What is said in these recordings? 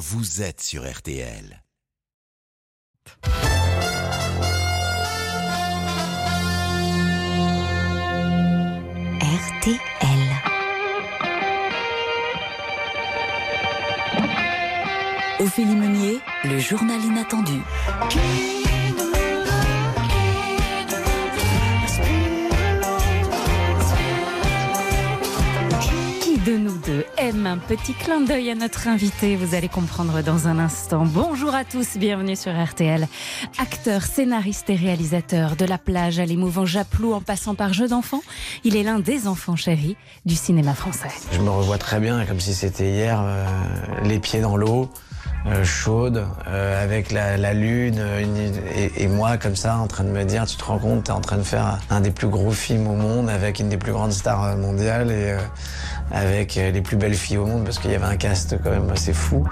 vous êtes sur RTL. RTL. Ophélie Meunier, le journal inattendu. De nous deux aime un petit clin d'œil à notre invité Vous allez comprendre dans un instant. Bonjour à tous, bienvenue sur RTL. Acteur, scénariste et réalisateur de La plage à l'émouvant Japlou en passant par Jeux d'enfants, il est l'un des enfants chéris du cinéma français. Je me revois très bien, comme si c'était hier, euh, les pieds dans l'eau. Euh, chaude, euh, avec la, lune, euh, et, moi comme ça en train de me dire, tu te rends compte, t'es en train de faire un des plus gros films au monde, avec une des plus grandes stars mondiales et avec les plus belles filles au monde, parce qu'il y avait un cast quand même assez fou.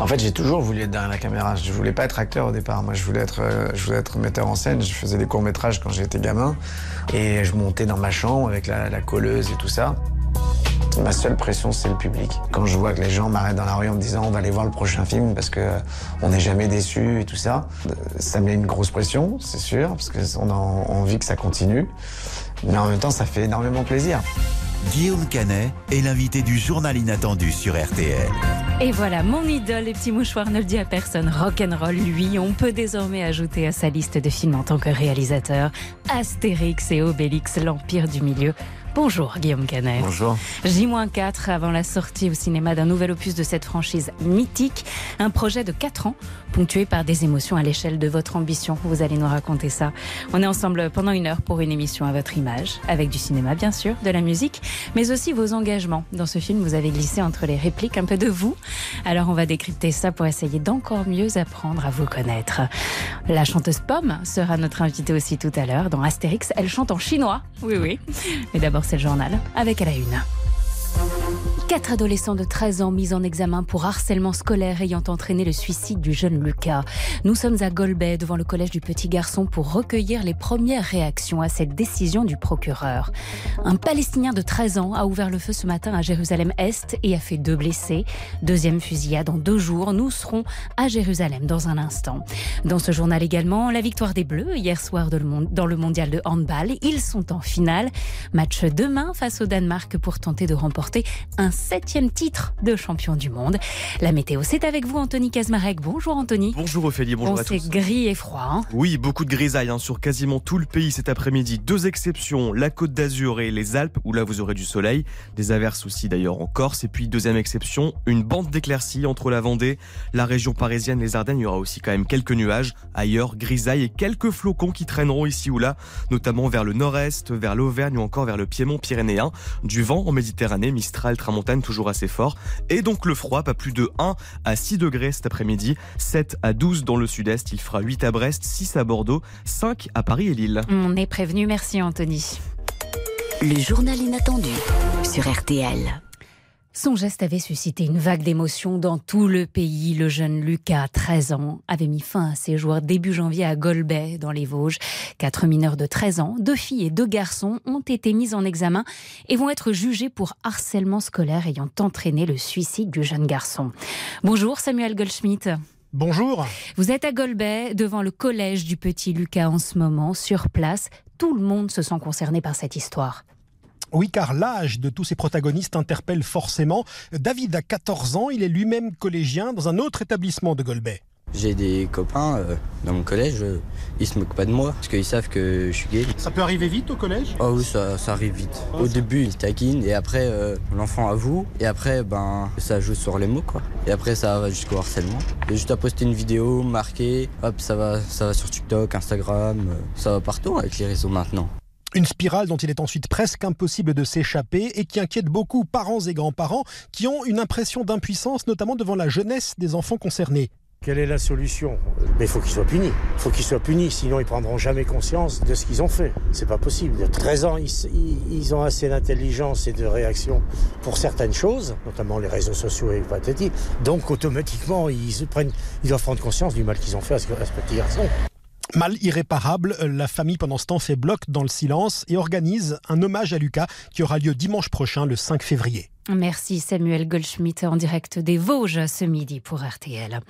En fait, j'ai toujours voulu être derrière la caméra. Je voulais pas être acteur au départ. Moi, je voulais être, je voulais être metteur en scène. Je faisais des courts métrages quand j'étais gamin, et je montais dans ma chambre avec la colleuse et tout ça. Ma seule pression, c'est le public. Quand je vois que les gens m'arrêtent dans la rue en me disant on va aller voir le prochain film parce que euh, on n'est jamais déçu et tout ça, euh, ça met une grosse pression, c'est sûr, parce qu'on a envie que ça continue. Mais en même temps, ça fait énormément plaisir. Guillaume Canet est l'invité du journal inattendu sur RTL. Et voilà, mon idole, les petits mouchoirs ne le dit à personne. Rock'n'roll, lui, on peut désormais ajouter à sa liste de films en tant que réalisateur Astérix et Obélix, l'Empire du Milieu. Bonjour Guillaume Canet. Bonjour. J-4 avant la sortie au cinéma d'un nouvel opus de cette franchise mythique. Un projet de 4 ans, ponctué par des émotions à l'échelle de votre ambition. Vous allez nous raconter ça. On est ensemble pendant une heure pour une émission à votre image, avec du cinéma bien sûr, de la musique, mais aussi vos engagements. Dans ce film, vous avez glissé entre les répliques un peu de vous. Alors on va décrypter ça pour essayer d'encore mieux apprendre à vous connaître. La chanteuse Pomme sera notre invitée aussi tout à l'heure. Dans Astérix, elle chante en chinois. Oui, oui. Mais d'abord, c'est le journal, avec à la une. Quatre adolescents de 13 ans mis en examen pour harcèlement scolaire ayant entraîné le suicide du jeune Lucas. Nous sommes à Golbet devant le collège du petit garçon pour recueillir les premières réactions à cette décision du procureur. Un Palestinien de 13 ans a ouvert le feu ce matin à Jérusalem-Est et a fait deux blessés. Deuxième fusillade dans deux jours. Nous serons à Jérusalem dans un instant. Dans ce journal également, la victoire des Bleus hier soir dans le mondial de handball. Ils sont en finale. Match demain face au Danemark pour tenter de remporter un septième titre de champion du monde. La météo, c'est avec vous, Anthony Kazmarek. Bonjour, Anthony. Bonjour Ophélie, bonjour Bon, à c'est tous. gris et froid. hein. Oui, beaucoup de grisailles hein, sur quasiment tout le pays cet après-midi. Deux exceptions, la Côte d'Azur et les Alpes, où là vous aurez du soleil. Des averses aussi d'ailleurs en Corse. Et puis deuxième exception, une bande d'éclaircies entre la Vendée, la région parisienne, les Ardennes. Il y aura aussi quand même quelques nuages. Ailleurs, grisailles et quelques flocons qui traîneront ici ou là, notamment vers le nord-est, vers l'Auvergne ou encore vers le Piémont pyrénéen. Du vent en Méditerranée, Mistral, Tramontane toujours assez fort. Et donc le froid, pas plus de 1 à 6 degrés cet après-midi, 7 à 12 dans le sud-est, il fera 8 à Brest, 6 à Bordeaux, 5 à Paris et Lille. On est prévenu. Merci, Anthony. Le journal inattendu sur RTL. Son geste avait suscité une vague d'émotions dans tout le pays. Le jeune Lucas, 13 ans, avait mis fin à ses jours début janvier à Golbet, dans les Vosges. Quatre mineurs de 13 ans, deux filles et deux garçons, ont été mis en examen et vont être jugés pour harcèlement scolaire ayant entraîné le suicide du jeune garçon. Bonjour Samuel Goldschmidt. Bonjour. Vous êtes à Golbet, devant le collège du petit Lucas en ce moment, sur place. Tout le monde se sent concerné par cette histoire. Oui, car l'âge de tous ces protagonistes interpelle forcément. David a 14 ans, il est lui-même collégien dans un autre établissement de Golbet. J'ai des copains euh, dans mon collège, euh, ils se moquent pas de moi parce qu'ils savent que je suis gay. Ça peut arriver vite au collège? Oh oui, ça, ça arrive vite. Oh, Au ça- début, ils taquinent et après, euh, l'enfant avoue et après, ben, ça joue sur les mots quoi. Et après, ça va jusqu'au harcèlement. Et juste à poster une vidéo marquée, hop, ça va, ça va sur TikTok, Instagram, euh, ça va partout avec les réseaux maintenant. Une spirale dont il est ensuite presque impossible de s'échapper et qui inquiète beaucoup parents et grands-parents qui ont une impression d'impuissance, notamment devant la jeunesse des enfants concernés. Quelle est la solution? Mais il faut qu'ils soient punis. Faut qu'ils soient punis, sinon ils prendront jamais conscience de ce qu'ils ont fait. C'est pas possible. De 13 ans, ils, ont assez d'intelligence et de réaction pour certaines choses, notamment les réseaux sociaux et patati. Donc automatiquement, ils doivent prendre conscience du mal qu'ils ont fait à ce, à ce petit garçon. Mal irréparable, la famille pendant ce temps fait bloc dans le silence et organise un hommage à Lucas qui aura lieu dimanche prochain, le 5 février. Merci Samuel Goldschmidt en direct des Vosges ce midi pour RTL.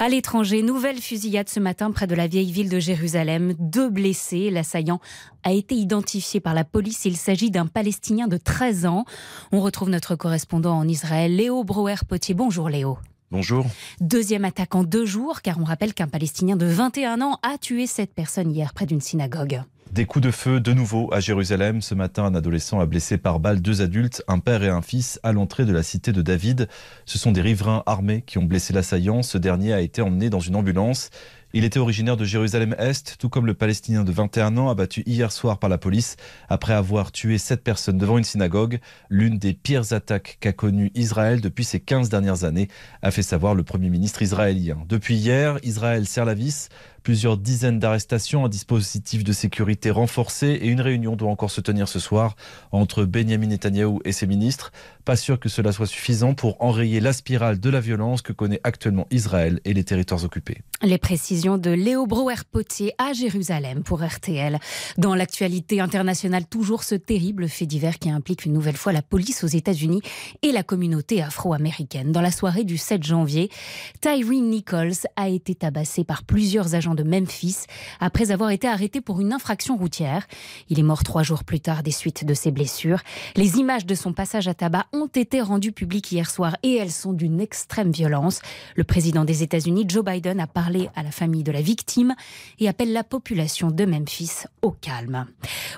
À l'étranger, nouvelle fusillade ce matin près de la vieille ville de Jérusalem. Deux blessés. L'assaillant a été identifié par la police. Il s'agit d'un Palestinien de 13 ans. On retrouve notre correspondant en Israël, Léo Brouwer-Potier. Bonjour Léo. Bonjour. Deuxième attaque en deux jours, car on rappelle qu'un Palestinien de 21 ans a tué cette personne hier près d'une synagogue. Des coups de feu de nouveau à Jérusalem. Ce matin, un adolescent a blessé par balle deux adultes, un père et un fils, à l'entrée de la cité de David. Ce sont des riverains armés qui ont blessé l'assaillant. Ce dernier a été emmené dans une ambulance. Il était originaire de Jérusalem-Est, tout comme le Palestinien de 21 ans abattu hier soir par la police après avoir tué sept personnes devant une synagogue. L'une des pires attaques qu'a connue Israël depuis ces 15 dernières années, a fait savoir le Premier ministre israélien. Depuis hier, Israël serre la vis plusieurs dizaines d'arrestations, un dispositif de sécurité renforcé et une réunion doit encore se tenir ce soir entre Benjamin Netanyahou et ses ministres. Pas sûr que cela soit suffisant pour enrayer la spirale de la violence que connaît actuellement Israël et les territoires occupés. Les précisions de Léo Brouwer-Potier à Jérusalem pour RTL. Dans l'actualité internationale, toujours ce terrible fait divers qui implique une nouvelle fois la police aux États-Unis et la communauté afro-américaine. Dans la soirée du 7 janvier, Tyree Nichols a été tabassé par plusieurs agents de Memphis après avoir été arrêté pour une infraction routière. Il est mort trois jours plus tard des suites de ses blessures. Les images de son passage à tabac ont été rendues publiques hier soir et elles sont d'une extrême violence. Le président des États-Unis, Joe Biden, a parlé à la famille de la victime et appelle la population de Memphis au calme.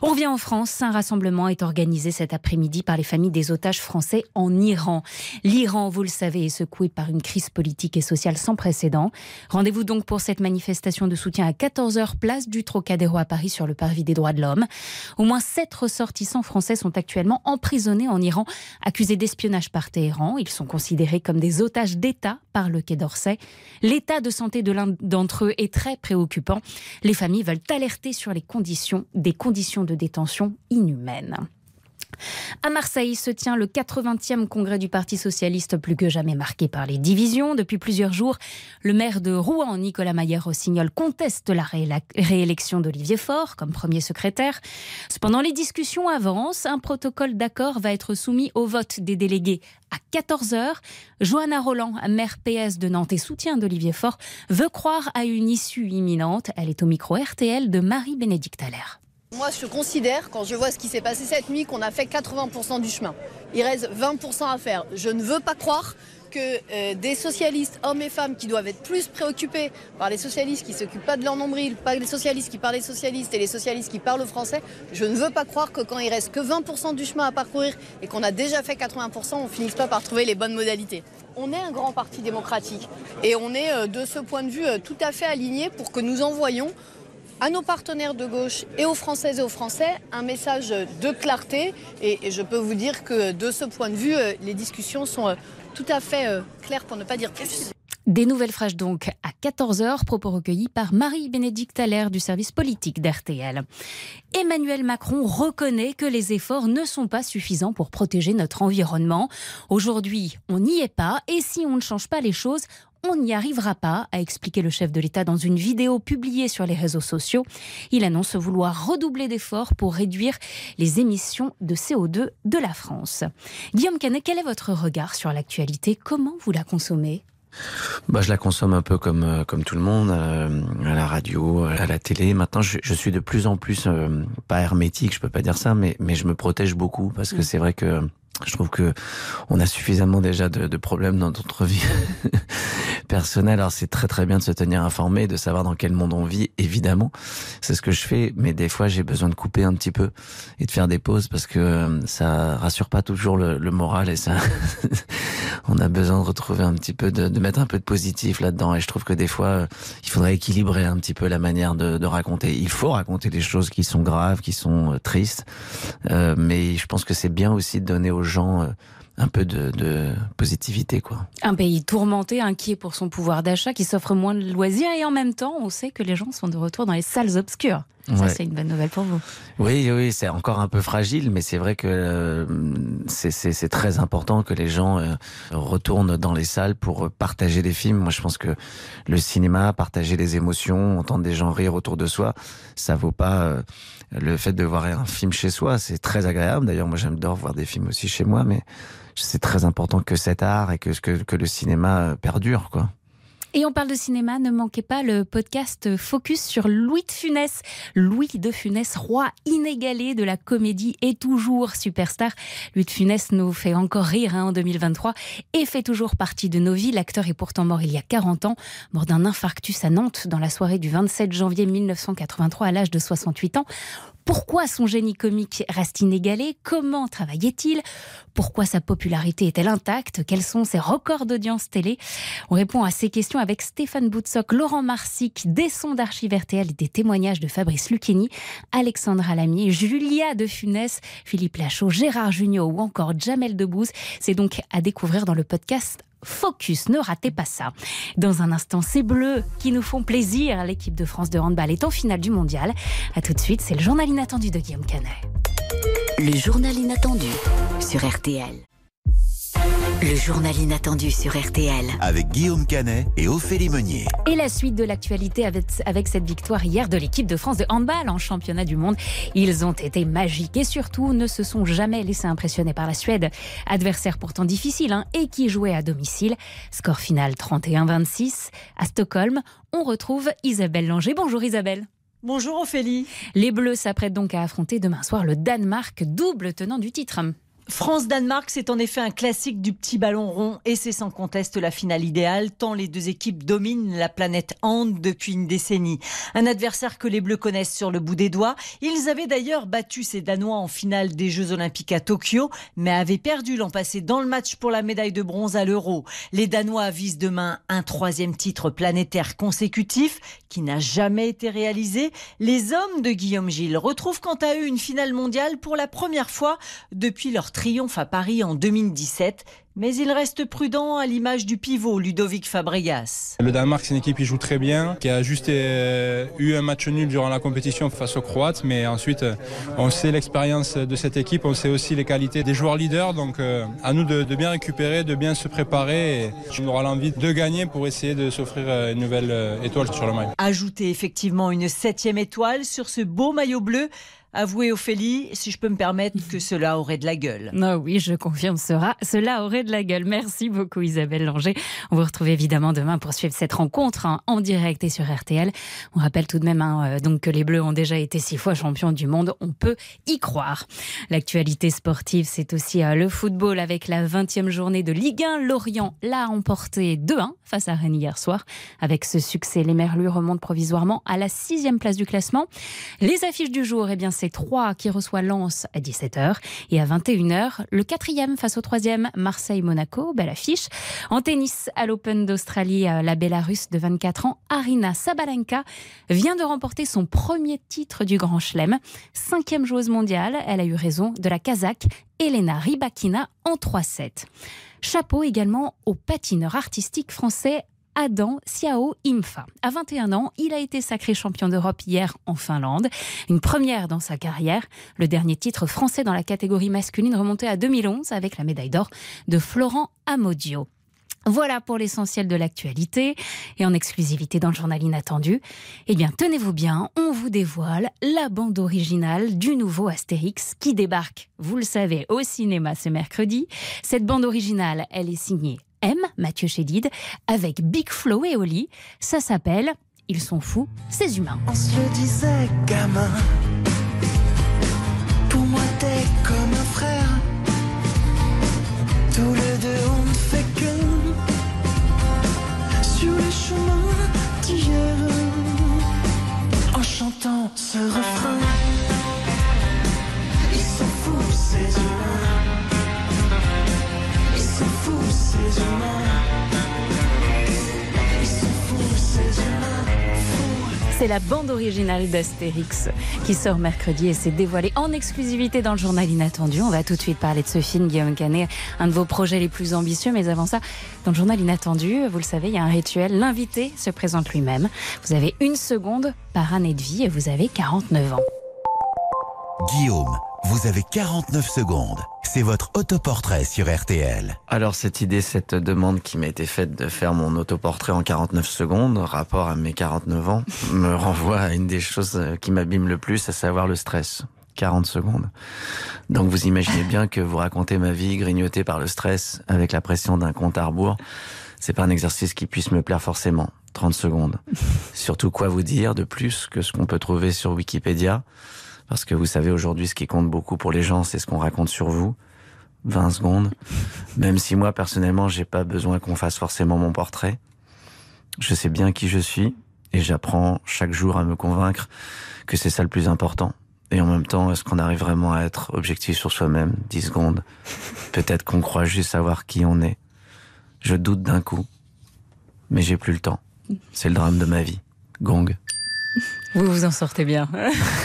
On revient en France. Un rassemblement est organisé cet après-midi par les familles des otages français en Iran. L'Iran, vous le savez, est secoué par une crise politique et sociale sans précédent. Rendez-vous donc pour cette manifestation de soutien à 14h place du Trocadéro à Paris sur le parvis des droits de l'homme. Au moins sept ressortissants français sont actuellement emprisonnés en Iran, accusés d'espionnage par Téhéran. Ils sont considérés comme des otages d'État par le Quai d'Orsay. L'état de santé de l'un d'entre eux est très préoccupant. Les familles veulent alerter sur les conditions, des conditions de détention inhumaines. À Marseille se tient le 80e congrès du Parti socialiste, plus que jamais marqué par les divisions. Depuis plusieurs jours, le maire de Rouen, Nicolas Maillère-Rossignol, conteste la réélection d'Olivier Faure comme premier secrétaire. Cependant, les discussions avancent. Un protocole d'accord va être soumis au vote des délégués à 14h. Johanna Roland, maire PS de Nantes et soutien d'Olivier Faure, veut croire à une issue imminente. Elle est au micro RTL de Marie-Bénédicte Allaire. Moi, je considère, quand je vois ce qui s'est passé cette nuit, qu'on a fait 80% du chemin. Il reste 20% à faire. Je ne veux pas croire que euh, des socialistes, hommes et femmes, qui doivent être plus préoccupés par les socialistes qui s'occupent pas de leur nombril, pas les socialistes qui parlent des socialistes et les socialistes qui parlent français, je ne veux pas croire que quand il reste que 20% du chemin à parcourir et qu'on a déjà fait 80%, on finisse pas par trouver les bonnes modalités. On est un grand parti démocratique et on est euh, de ce point de vue euh, tout à fait aligné pour que nous envoyions à nos partenaires de gauche et aux Françaises et aux Français un message de clarté. Et, je peux vous dire que de ce point de vue, euh, les discussions sont euh, tout à fait euh, claires pour ne pas dire plus. Des nouvelles fraîches donc à 14h, propos recueillis par Marie-Bénédicte Allaire du service politique d'RTL. Emmanuel Macron reconnaît que les efforts ne sont pas suffisants pour protéger notre environnement. Aujourd'hui, on n'y est pas et si on ne change pas les choses, on n'y arrivera pas, a expliqué le chef de l'État dans une vidéo publiée sur les réseaux sociaux. Il annonce vouloir redoubler d'efforts pour réduire les émissions de CO2 de la France. Guillaume Canet, quel est votre regard sur l'actualité? Comment vous la consommez? Bah, je la consomme un peu comme euh, comme tout le monde, euh, à la radio, à la télé. Maintenant, je, je suis de plus en plus euh, pas hermétique, je peux pas dire ça, mais mais je me protège beaucoup parce que mm. c'est vrai que je trouve que on a suffisamment déjà de, de problèmes dans notre vie personnelle. Alors c'est très très bien de se tenir informé, de savoir dans quel monde on vit, évidemment. C'est ce que je fais, mais des fois j'ai besoin de couper un petit peu et de faire des pauses parce que euh, ça rassure pas toujours le, le moral et ça, on a besoin de retrouver un petit peu, de, de mettre un peu de positif là-dedans. Et je trouve que des fois, euh, il faudrait équilibrer un petit peu la manière de, de raconter. Il faut raconter des choses qui sont graves, qui sont euh, tristes, euh, mais je pense que c'est bien aussi de donner aux euh, un peu de, de, positivité. quoi. Un pays tourmenté, inquiet pour son pouvoir d'achat, qui s'offre moins de loisirs et en même temps, on sait que les gens sont de retour dans les salles obscures. Ça, c'est une bonne nouvelle pour vous. Oui, oui, c'est encore un peu fragile, mais c'est vrai que euh, c'est très important que les gens euh, retournent dans les salles pour partager des films. Moi, je pense que le cinéma, partager des émotions, entendre des gens rire autour de soi, ça vaut pas euh, le fait de voir un film chez soi. C'est très agréable. D'ailleurs, moi, j'adore voir des films aussi chez moi, mais c'est très important que cet art et que, que, que le cinéma perdure, quoi. Et on parle de cinéma, ne manquez pas le podcast Focus sur Louis de Funès. Louis de Funès, roi inégalé de la comédie et toujours superstar. Louis de Funès nous fait encore rire hein, en 2023 et fait toujours partie de nos vies. L'acteur est pourtant mort il y a 40 ans, mort d'un infarctus à Nantes dans la soirée du 27 janvier 1983 à l'âge de 68 ans. Pourquoi son génie comique reste inégalé? Comment travaillait-il? Pourquoi sa popularité est-elle intacte? Quels sont ses records d'audience télé? On répond à ces questions avec Stéphane Boutsock, Laurent Marsic, des sons d'archives et des témoignages de Fabrice Lucchini, Alexandra Lamy, Julia de Funès, Philippe Lachaud, Gérard Junior ou encore Jamel Debbouze. C'est donc à découvrir dans le podcast Focus, ne ratez pas ça. Dans un instant, c'est bleu qui nous font plaisir. L'équipe de France de handball est en finale du mondial. A tout de suite, c'est le journal inattendu de Guillaume Canet. Le journal inattendu sur RTL. Le journal inattendu sur RTL. Avec Guillaume Canet et Ophélie Meunier. Et la suite de l'actualité avec, avec cette victoire hier de l'équipe de France de handball en championnat du monde. Ils ont été magiques et surtout ne se sont jamais laissés impressionner par la Suède. Adversaire pourtant difficile hein, et qui jouait à domicile. Score final 31-26. À Stockholm, on retrouve Isabelle Langer. Bonjour Isabelle. Bonjour Ophélie. Les Bleus s'apprêtent donc à affronter demain soir le Danemark, double tenant du titre. France-Danemark, c'est en effet un classique du petit ballon rond et c'est sans conteste la finale idéale, tant les deux équipes dominent la planète Hand depuis une décennie. Un adversaire que les Bleus connaissent sur le bout des doigts. Ils avaient d'ailleurs battu ces Danois en finale des Jeux Olympiques à Tokyo, mais avaient perdu l'an passé dans le match pour la médaille de bronze à l'Euro. Les Danois visent demain un troisième titre planétaire consécutif qui n'a jamais été réalisé. Les hommes de Guillaume Gilles retrouvent quant à eux une finale mondiale pour la première fois depuis leur triomphe à Paris en 2017 mais il reste prudent à l'image du pivot Ludovic Fabregas. Le Danemark, c'est une équipe qui joue très bien, qui a juste euh, eu un match nul durant la compétition face aux Croates, mais ensuite, euh, on sait l'expérience de cette équipe, on sait aussi les qualités des joueurs leaders, donc euh, à nous de, bien récupérer, de bien se préparer. Et on aura l'envie de gagner pour essayer de s'offrir une nouvelle étoile sur le maillot. Ajouter effectivement une septième étoile sur ce beau maillot bleu Avouez Ophélie, si je peux me permettre, que cela aurait de la gueule. Non, oui, je confirme, sera, cela aurait de la gueule. Merci beaucoup Isabelle Langer. On vous retrouve évidemment demain pour suivre cette rencontre hein, en direct et sur RTL. On rappelle tout de même hein, euh, donc que les Bleus ont déjà été six fois champions du monde. On peut y croire. L'actualité sportive, c'est aussi euh, le football avec la 20e journée de Ligue 1. Lorient l'a emporté 2-1 face à Rennes hier soir. Avec ce succès, les Merlus remontent provisoirement à la sixième place du classement. Les affiches du jour, eh bien, c'est 3 qui reçoit Lens à 17h. Et à 21h, le quatrième face au troisième, Marseille-Monaco. Belle affiche. En tennis, à l'Open d'Australie, la Bélarusse de 24 ans, Arina Sabalenka, vient de remporter son premier titre du Grand Chelem. Cinquième joueuse mondiale, elle a eu raison de la Kazakh Elena Rybakina en 3-7. Chapeau également au patineur artistique français Adam Siao Imfa. À 21 ans, il a été sacré champion d'Europe hier en Finlande. Une première dans sa carrière. Le dernier titre français dans la catégorie masculine remontait à 2011 avec la médaille d'or de Florent Amodio. Voilà pour l'essentiel de l'actualité et en exclusivité dans le journal inattendu. Eh bien, tenez-vous bien, on vous dévoile la bande originale du nouveau Astérix qui débarque, vous le savez, au cinéma ce mercredi. Cette bande originale, elle est signée M, Mathieu Chédid, avec Big Flo et Oli. Ça s'appelle Ils sont fous, ces humains. On se le disait, gamin. Pour moi, t'es comme un frère. Tous les deux, on ne fait que sur les chemins d'hier. En chantant ce refrain. Ils sont fous, ces humains. C'est la bande originale d'Astérix qui sort mercredi et s'est dévoilée en exclusivité dans le journal Inattendu. On va tout de suite parler de ce film, Guillaume Canet, un de vos projets les plus ambitieux. Mais avant ça, dans le journal Inattendu, vous le savez, il y a un rituel. L'invité se présente lui-même. Vous avez une seconde par année de vie et vous avez 49 ans. Guillaume, vous avez 49 secondes. C'est votre autoportrait sur RTL. Alors cette idée, cette demande qui m'a été faite de faire mon autoportrait en 49 secondes, rapport à mes 49 ans, me renvoie à une des choses euh, qui m'abîme le plus, à savoir le stress. 40 secondes. Donc vous imaginez bien que vous racontez ma vie grignotée par le stress avec la pression d'un compte à rebours. C'est pas un exercice qui puisse me plaire forcément. 30 secondes. Surtout quoi vous dire de plus que ce qu'on peut trouver sur Wikipédia? Parce que vous savez, aujourd'hui, ce qui compte beaucoup pour les gens, c'est ce qu'on raconte sur vous. 20 secondes. Même si moi, personnellement, j'ai pas besoin qu'on fasse forcément mon portrait. Je sais bien qui je suis et j'apprends chaque jour à me convaincre que c'est ça le plus important. Et en même temps, est-ce qu'on arrive vraiment à être objectif sur soi-même? 10 secondes. Peut-être qu'on croit juste savoir qui on est. Je doute d'un coup. Mais j'ai plus le temps. C'est le drame de ma vie. Gong. Vous vous en sortez bien.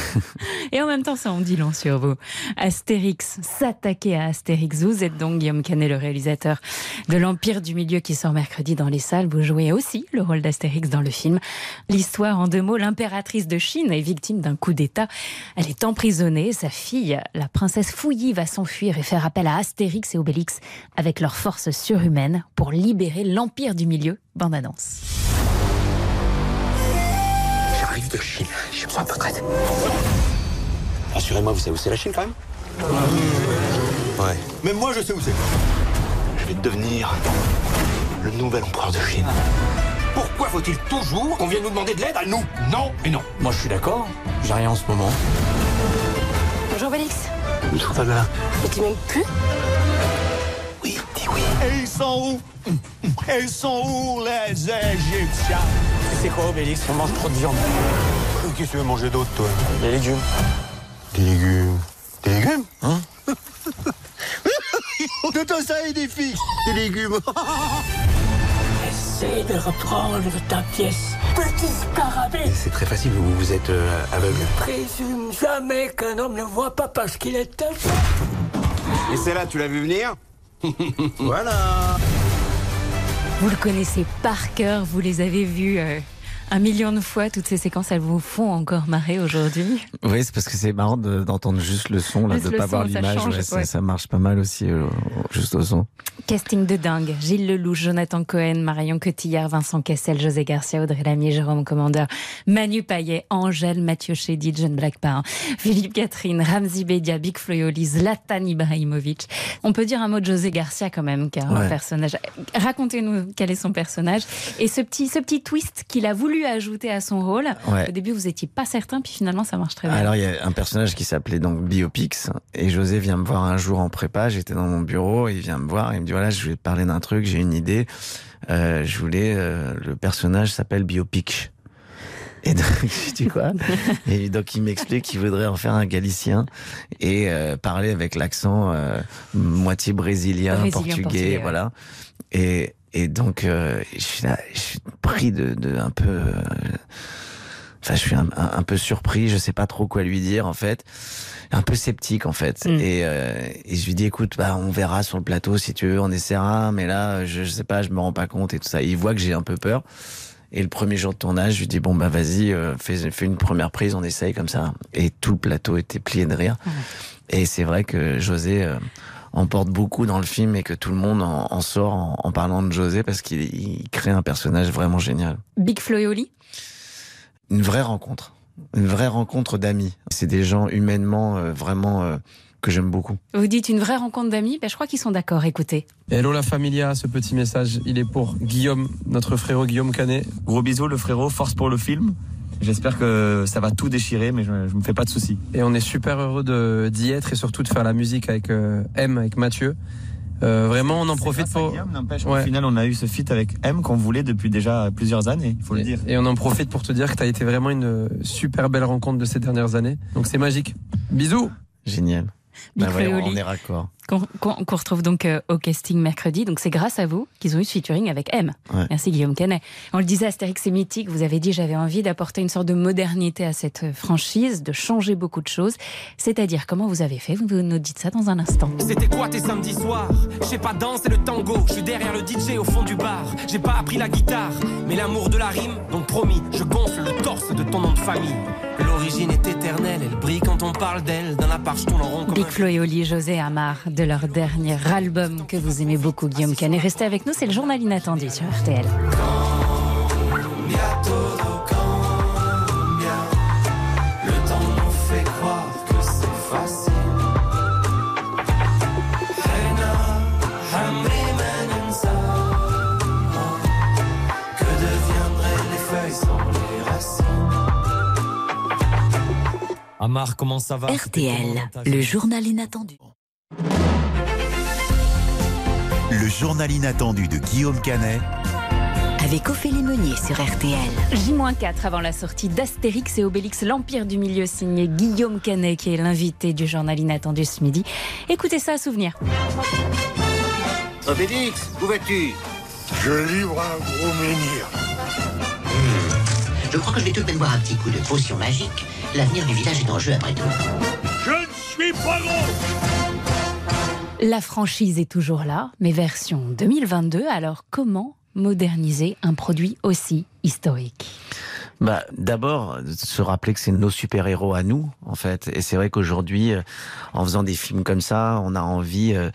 Et en même temps, ça en dit long sur vous. Astérix, s'attaquer à Astérix. Vous êtes donc Guillaume Canet, le réalisateur de l'Empire du Milieu qui sort mercredi dans les salles. Vous jouez aussi le rôle d'Astérix dans le film. L'histoire, en deux mots, l'impératrice de Chine est victime d'un coup d'État. Elle est emprisonnée. Sa fille, la princesse Fouilly, va s'enfuir et faire appel à Astérix et Obélix avec leurs forces surhumaines pour libérer l'Empire du Milieu. Bande annonce. De Chine, besoin de votre aide. Rassurez-moi, vous savez où c'est la Chine quand même Ouais. Même moi, je sais où c'est. Je vais devenir le nouvel empereur de Chine. Pourquoi faut-il toujours qu'on vienne nous demander de l'aide à nous? Non et non. Moi, je suis d'accord. J'ai rien en ce moment. Bonjour Bélix. Pas là. Mais tu m'aimes plus. Et ils sont où? Et ils sont où les Égyptiens? C'est quoi, Obélix? On mange trop de viande. Qu'est-ce que tu veux manger d'autre, toi? Les légumes. Des légumes. Des légumes? Hein? De tout ça et des filles Des légumes. Essaye de reprendre ta pièce. Petit scarabée. C'est très facile, vous, vous êtes euh, aveugle. Présume jamais qu'un homme ne voit pas parce qu'il est aveugle. Et celle-là, tu l'as vu venir? Voilà. Vous le connaissez par cœur, vous les avez vus euh, un million de fois. Toutes ces séquences, elles vous font encore marrer aujourd'hui. Oui, c'est parce que c'est marrant de- d'entendre juste le son, là, de le pas son, voir ça l'image. change, ouais, ça, ouais. ça marche pas mal aussi, euh, juste au son. Casting de dingue. Gilles Lelouch, Jonathan Cohen, Marion Cotillard, Vincent Cassel, José Garcia, Audrey Lamier, Jérôme Commandeur, Manu Payet, Angèle, Mathieu Chédid, John Blackpar, Philippe Catherine, Ramzi Bedia, Big Floyoli, Zlatan Ibrahimovic. On peut dire un mot de José Garcia quand même, car un Ouais. personnage. Racontez-nous quel est son personnage et ce petit, ce petit twist qu'il a voulu ajouter à son rôle. Ouais. Au début, vous étiez pas certain, puis finalement, ça marche très bien. Alors il y a un personnage qui s'appelait donc Biopix et José vient me voir un jour en prépa, j'étais dans mon bureau, il vient me voir, il me dit voilà je vais te parler d'un truc, j'ai une idée, Euh, je voulais euh, le personnage s'appelle Biopix. Et donc je dis quoi? Et donc il m'explique qu'il voudrait en faire un Galicien et euh, parler avec l'accent euh, moitié brésilien, Brésilien, portugais, voilà. Et et donc euh, je suis là, je suis pris de, de un peu. euh, Enfin, je suis un, un- un peu surpris, je sais pas trop quoi lui dire en fait, un peu sceptique en fait. Mm. Et, euh, et je lui dis écoute, bah on verra sur le plateau si tu veux, on essaiera, mais là je, je sais pas, je me rends pas compte et tout ça. Il voit que j'ai un peu peur. Et le premier jour de tournage, je lui dis bon bah vas-y, euh, fais, fais une première prise, on essaye comme ça. Et tout le plateau était plié de rire. Et c'est vrai que José euh, emporte beaucoup dans le film et que tout le monde en, en sort en, en parlant de José parce qu'il il crée un personnage vraiment génial Big Floyoli une vraie rencontre, une vraie rencontre d'amis. C'est des gens humainement euh, vraiment euh, que j'aime beaucoup. Vous dites une vraie rencontre d'amis? Ben, Je crois qu'ils sont d'accord, écoutez. Hello la familia, ce petit message, il est pour Guillaume, notre frérot Guillaume Canet. Gros bisous le frérot, force pour le film. J'espère que ça va tout déchirer, mais je, je me fais pas de soucis. Et on est super heureux de- d'y être et surtout de faire la musique avec euh, M, avec Mathieu. Euh, vraiment, on en profite pour. N'empêche, Ouais. Au final, on a eu ce feat avec M qu'on voulait depuis déjà plusieurs années, il faut le dire. Et on en profite pour te dire que tu as été vraiment une super belle rencontre de ces dernières années. Donc c'est magique. Bisous Génial. Bah ouais, on est raccord. Qu'on qu'on- qu'on retrouve donc euh, au casting mercredi. Donc c'est grâce à vous qu'ils ont eu ce featuring avec M. Ouais. Merci Guillaume Canet. On le disait, Astérix c'est mythique. Vous avez dit j'avais envie d'apporter une sorte de modernité à cette euh, franchise, de changer beaucoup de choses. C'est-à-dire comment vous avez fait? Vous nous dites ça dans un instant. C'était quoi tes samedis soirs? Je sais pas danser le tango, je suis derrière le DJ au fond du bar. J'ai pas appris la guitare, mais l'amour de la rime, donc promis, je gonfle le torse de ton nom de famille. L'origine est éternelle, elle brille quand on parle d'elle. Dans la part, je tourne en rond comme Big un Flo et Oli, José Amar, de leur dernier album que vous aimez beaucoup, Guillaume Canet. Restez avec nous, c'est le journal inattendu sur RTL. Le temps nous fait croire que c'est facile. Hena, Hamri, Menensa. Que deviendraient les feuilles sans les racines Amar, comment ça va RTL, le journal inattendu. Le journal inattendu de Guillaume Canet Avec Ophélie Meunier sur RTL. J-4 avant la sortie d'Astérix et Obélix, l'Empire du Milieu, signé Guillaume Canet, qui est l'invité du journal inattendu ce midi. Écoutez ça à souvenir. Obélix, où vas-tu? Je livre un gros menhir. Je crois que je vais tout de même boire un petit coup de potion magique. L'avenir du village est en jeu après tout. Je ne suis pas gros La franchise est toujours là, mais version 2022. Alors comment moderniser un produit aussi historique? Bah, d'abord, se rappeler que c'est nos super-héros à nous, en fait. Et c'est vrai qu'aujourd'hui, euh, en faisant des films comme ça, on a envie, euh,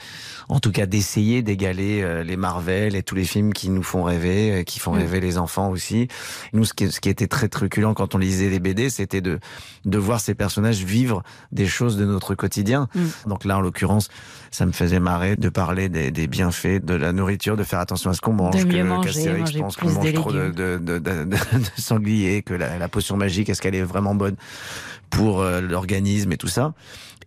en tout cas, d'essayer d'égaler euh, les Marvel et tous les films qui nous font rêver, qui font Mm. rêver les enfants aussi. Nous, ce qui, ce qui était très truculent quand on lisait les BD, c'était de, de voir ces personnages vivre des choses de notre quotidien. Donc là, en l'occurrence, ça me faisait marrer de parler des, des bienfaits de la nourriture, de faire attention à ce qu'on mange, De mieux que manger, manger pense plus qu'on mange trop de, de, de, de, de- de sanglier, que la, la potion magique, est-ce qu'elle est vraiment bonne pour euh, l'organisme et tout ça.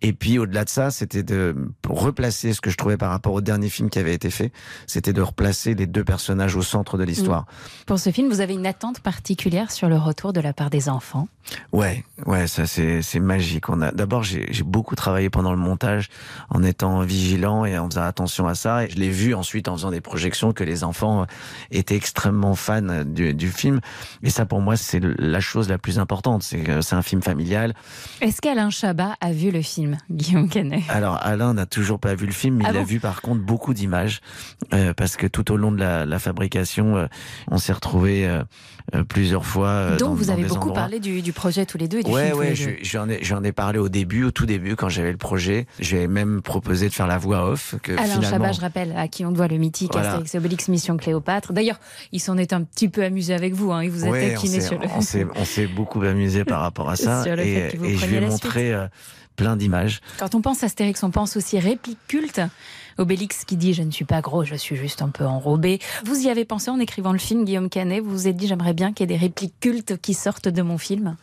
Et puis au-delà de ça, c'était de replacer ce que je trouvais par rapport au dernier film qui avait été fait, c'était de replacer les deux personnages au centre de l'histoire. Pour ce film, vous avez une attente particulière sur le retour de la part des enfants? Ouais, ouais, ça c'est c'est magique. On a d'abord j'ai beaucoup travaillé pendant le montage en étant vigilant et en faisant attention à ça. Et je l'ai vu ensuite en faisant des projections que les enfants étaient extrêmement fans du, du film. Et ça pour moi c'est la chose la plus importante. C'est c'est un film familial. Est-ce qu'Alain Chabat a vu le film, Guillaume Canet Alors Alain n'a toujours pas vu le film, mais Ah il a vu par contre beaucoup d'images euh, parce que tout au long de la, la fabrication, euh, on s'est retrouvé plusieurs fois. euh, Donc dans- vous avez beaucoup endroits. parlé du, du projet tous les deux et du Ouais, film ouais, j'en ai, ai parlé au début, au tout début, quand j'avais le projet. J'ai même proposé de faire la voix off. Que Alain finalement, Chabat, je rappelle, à qui on doit le mythique Voilà. Astérix et Obélix Mission Cléopâtre. D'ailleurs, il s'en est un petit peu amusé avec vous. Hein. Il vous a Ouais, taquiné sur le. on s'est, on s'est beaucoup amusé par rapport à ça. Sur le fait et que vous et je lui ai montré euh, plein d'images. Quand on pense Astérix, on pense aussi réplique culte. Obélix qui dit Je ne suis pas gros, je suis juste un peu enrobé. Vous y avez pensé en écrivant le film, Guillaume Canet Vous vous êtes dit J'aimerais bien qu'il y ait des répliques cultes qui sortent de mon film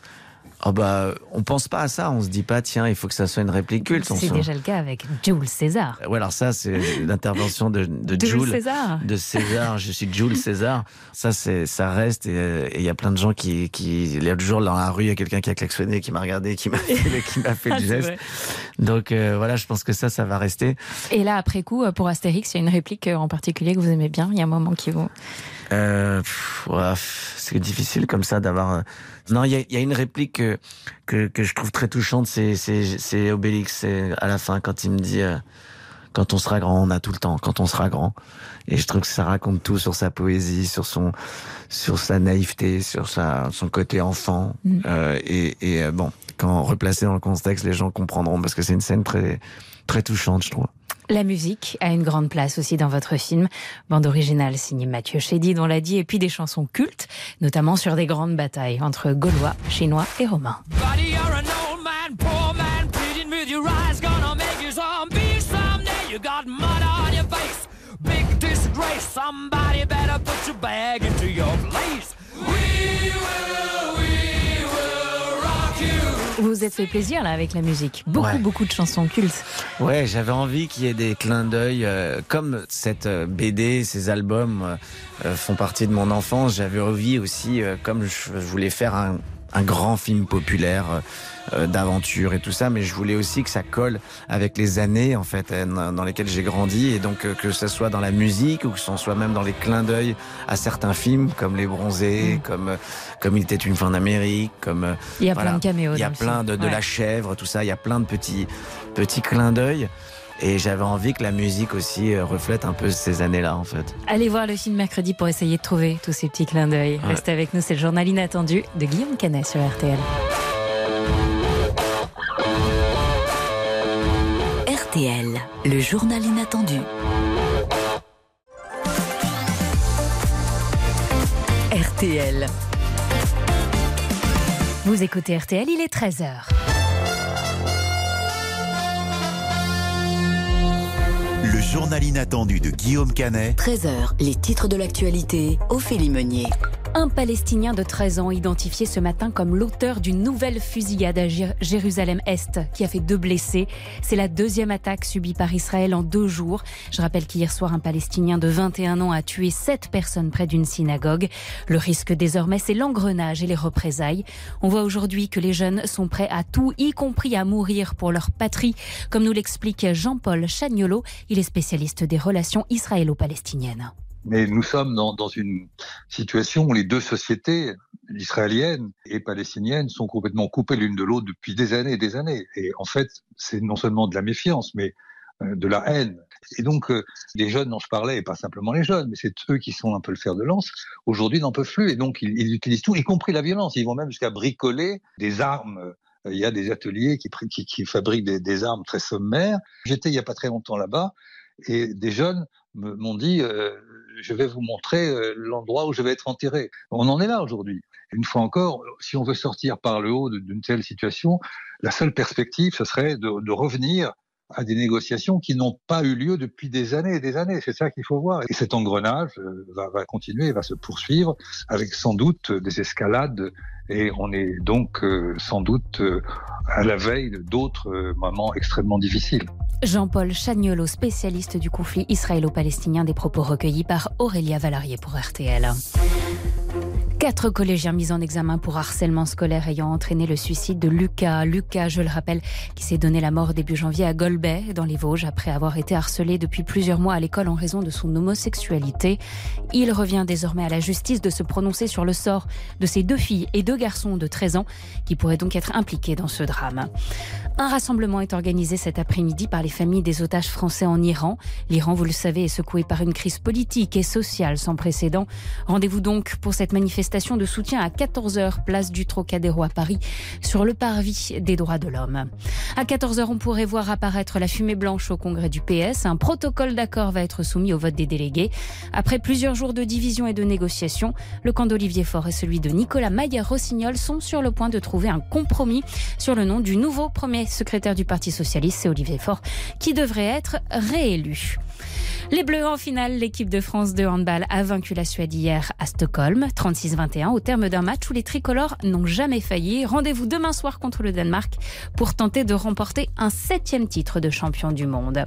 Oh bah, on pense pas à ça. On se dit pas, tiens, il faut que ça soit une réplique culte. C'est se- déjà le cas avec Jules César. Ouais, alors ça, c'est l'intervention de, de De Jules, César. de César. Je suis Jules César. Ça, c'est, ça reste. Et euh, il y a plein de gens qui, qui, l'autre jour dans la rue, il y a quelqu'un qui a klaxonné, qui m'a regardé, qui m'a fait, qui m'a fait Ah, le c'est geste. vrai. Donc euh, voilà, je pense que ça, ça va rester. Et là, après coup, pour Astérix, il y a une réplique euh, en particulier que vous aimez bien. Il y a un moment qui vous. Euh, ouais, c'est difficile comme ça d'avoir. Non, il y a, y a une réplique que, que, que je trouve très touchante, c'est, Obélix, à la fin quand il me dit euh, quand on sera grand, on a tout le temps. Quand on sera grand, et je trouve que ça raconte tout sur sa poésie, sur son, sur sa naïveté, sur sa, son côté enfant. Mm. Euh, et et euh, bon, quand replacé dans le contexte, les gens comprendront parce que c'est une scène très, très touchante, je trouve. La musique a une grande place aussi dans votre film. Bande originale signée Mathieu Chédid, on l'a dit, et puis des chansons cultes, notamment sur des grandes batailles entre Gaulois, Chinois et Romains. Vous êtes fait plaisir là avec la musique. Beaucoup, Ouais. beaucoup de chansons cultes. Ouais, j'avais envie qu'il y ait des clins d'œil, euh, comme cette euh, BD, ces albums euh, font partie de mon enfance. J'avais envie aussi, euh, comme je voulais faire un, un grand film populaire euh, d'aventure et tout ça, mais je voulais aussi que ça colle avec les années en fait dans lesquelles j'ai grandi et donc que ce soit dans la musique ou que ce soit même dans les clins d'œil à certains films comme Les Bronzés, comme comme Il était une fin d'Amérique, comme il y a plein de caméos. Il y a plein de, de la chèvre, tout ça. Il y a plein de petits petits clins d'œil. Et j'avais envie que la musique aussi reflète un peu ces années-là, en fait. Allez voir le film mercredi pour essayer de trouver tous ces petits clins d'œil. Restez avec nous, c'est le journal inattendu de Guillaume Canet sur RTL. RTL, le journal inattendu. RTL. Vous écoutez RTL, il est 13h. Journal inattendu de Guillaume Canet. 13h, les titres de l'actualité, Ophélie Meunier. Un Palestinien de 13 ans identifié ce matin comme l'auteur d'une nouvelle fusillade à Jérusalem-Est qui a fait deux blessés. C'est la deuxième attaque subie par Israël en deux jours. Je rappelle qu'hier soir, un Palestinien de 21 ans a tué sept personnes près d'une synagogue. Le risque désormais, c'est l'engrenage et les représailles. On voit aujourd'hui que les jeunes sont prêts à tout, y compris à mourir pour leur patrie, comme nous l'explique Jean-Paul Chagnolo. Il est spécialiste des relations israélo-palestiniennes. Mais nous sommes dans, une situation où les deux sociétés, israéliennes et palestiniennes, sont complètement coupées l'une de l'autre depuis des années et des années. Et en fait, c'est non seulement de la méfiance, mais euh, de la haine. Et donc, euh, les jeunes dont je parlais, et pas simplement les jeunes, mais c'est eux qui sont un peu le fer de lance, aujourd'hui n'en peuvent plus. Et donc, ils, utilisent tout, y compris la violence. Ils vont même jusqu'à bricoler des armes. Il y a des ateliers qui fabriquent des, des, armes très sommaires. J'étais il n'y a pas très longtemps là-bas, et des jeunes m'ont dit euh, je vais vous montrer euh, l'endroit où je vais être enterré. On en est là aujourd'hui. Une fois encore, si on veut sortir par le haut d'une telle situation, la seule perspective, ce serait de, de revenir à des négociations qui n'ont pas eu lieu depuis des années et des années. C'est ça qu'il faut voir. Et cet engrenage euh, va, continuer, va se poursuivre avec sans doute des escalades. Et on est donc euh, sans doute euh, à la veille d'autres moments extrêmement difficiles. Jean-Paul Chagnolo, spécialiste du conflit israélo-palestinien, des propos recueillis par Aurélia Valarié pour RTL. Quatre collégiens mis en examen pour harcèlement scolaire ayant entraîné le suicide de Lucas. Lucas, je le rappelle, qui s'est donné la mort début janvier à Golbet, dans les Vosges, après avoir été harcelé depuis plusieurs mois à l'école en raison de son homosexualité. Il revient désormais à la justice de se prononcer sur le sort de ces deux filles et deux garçons de 13 ans qui pourraient donc être impliqués dans ce drame. Un rassemblement est organisé cet après-midi par les familles des otages français en Iran. L'Iran, vous le savez, est secoué par une crise politique et sociale sans précédent. Rendez-vous donc pour cette manifestation de soutien à 14h, place du Trocadéro à Paris, sur le parvis des droits de l'homme. À 14h, on pourrait voir apparaître la fumée blanche au congrès du PS. Un protocole d'accord va être soumis au vote des délégués. Après plusieurs jours de division et de négociations, le camp d'Olivier Faure et celui de Nicolas Maillard-Rossignol sont sur le point de trouver un compromis sur le nom du nouveau premier secrétaire du Parti Socialiste, c'est Olivier Faure, qui devrait être réélu. Les Bleus en finale, l'équipe de France de handball a vaincu la Suède hier à Stockholm, 36-21, au terme d'un match où les tricolores n'ont jamais failli. Rendez-vous demain soir contre le Danemark pour tenter de remporter un septième titre de champion du monde.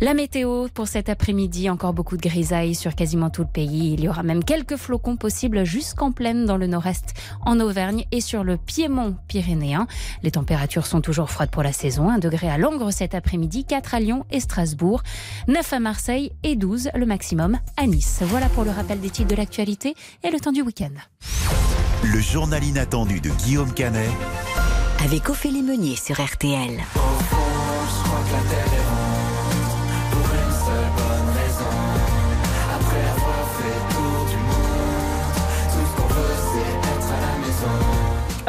La météo pour cet après-midi, encore beaucoup de grisailles sur quasiment tout le pays. Il y aura même quelques flocons possibles jusqu'en plaine dans le nord-est, en Auvergne et sur le piémont pyrénéen. Les températures sont toujours froides pour la saison. 1 degré à Langres cet après-midi, 4 à Lyon et Strasbourg, 9 à Marseille et 12 le maximum à Nice. Voilà pour le rappel des titres de l'actualité et le temps du week-end. Le journal inattendu de Guillaume Canet. Avec Ophélie Meunier sur RTL.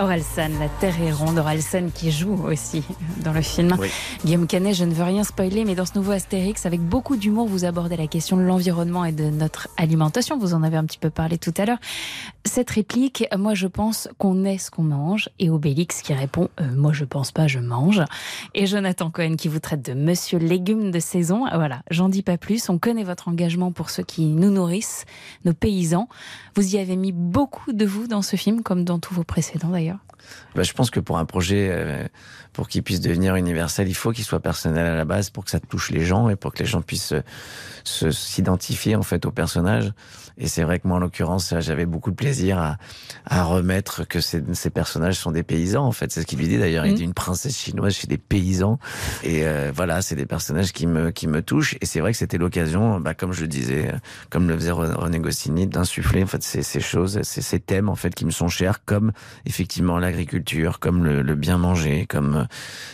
Orelsan, la terre est ronde. Orelsan qui joue aussi dans le film. Guillaume Canet, je ne veux rien spoiler, mais dans ce nouveau Astérix, avec beaucoup d'humour, vous abordez la question de l'environnement et de notre alimentation. Vous en avez un petit peu parlé tout à l'heure. Cette réplique, moi je pense qu'on est ce qu'on mange, et Obélix qui répond euh, moi je pense pas, je mange. Et Jonathan Cohen qui vous traite de Monsieur Légumes de saison. Voilà, j'en dis pas plus. On connaît votre engagement pour ceux qui nous nourrissent, nos paysans. Vous y avez mis beaucoup de vous dans ce film, comme dans tous vos précédents d'ailleurs. Bah, Je pense que pour un projet, euh, pour qu'il puisse devenir universel, il faut qu'il soit personnel à la base pour que ça touche les gens et pour que les gens puissent se s'identifier en fait au personnage. Et c'est vrai que moi, en l'occurrence, j'avais beaucoup de plaisir à, à remettre que ces, ces, personnages sont des paysans. En fait, c'est ce qu'il lui dit d'ailleurs. Il dit une princesse chinoise chez des paysans. Et euh, voilà, c'est des personnages qui me qui me touchent. Et c'est vrai que c'était l'occasion, bah, comme je le disais, comme le faisait René Goscinny, d'insuffler en fait ces, ces choses, ces, ces, thèmes en fait qui me sont chers, comme effectivement l'agriculture, comme le, le, bien manger, comme euh,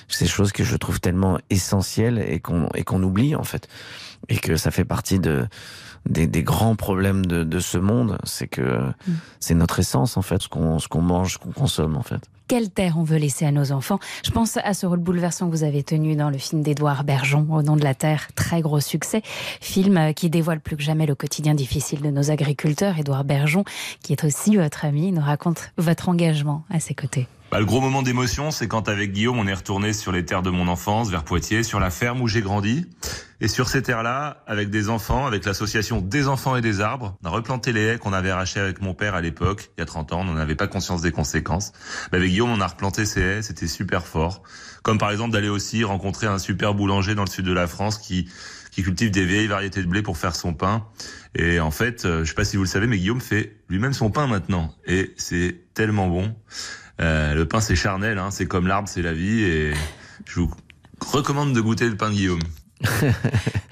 ces choses que je trouve tellement essentielles et qu'on et qu'on oublie en fait, et que ça fait partie de des, des, grands problèmes de, de ce monde, c'est que mm. c'est notre essence en fait, ce qu'on ce qu'on mange, ce qu'on consomme en fait. Quelle terre on veut laisser à nos enfants? Je pense à ce rôle bouleversant que vous avez tenu dans le film d'Édouard Bergeon, Au nom de la terre, très gros succès. Film qui dévoile plus que jamais le quotidien difficile de nos agriculteurs. Édouard Bergeon, qui est aussi votre ami, nous raconte votre engagement à ses côtés. Bah, le gros moment d'émotion, c'est quand avec Guillaume, on est retourné sur les terres de mon enfance, vers Poitiers, sur la ferme où j'ai grandi. Et sur ces terres-là, avec des enfants, avec l'association des enfants et des arbres, on a replanté les haies qu'on avait arrachées avec mon père à l'époque, il y a 30 ans, on n'avait pas conscience des conséquences. Bah, avec Guillaume, on a replanté ces haies, c'était super fort. Comme par exemple d'aller aussi rencontrer un super boulanger dans le sud de la France qui qui cultive des vieilles variétés de blé pour faire son pain. Et en fait, euh, je sais pas si vous le savez, mais Guillaume fait lui-même son pain maintenant. Et c'est tellement bon. Euh, le pain, c'est charnel, hein, c'est comme l'arbre, c'est la vie. Et je vous recommande de goûter le pain de Guillaume.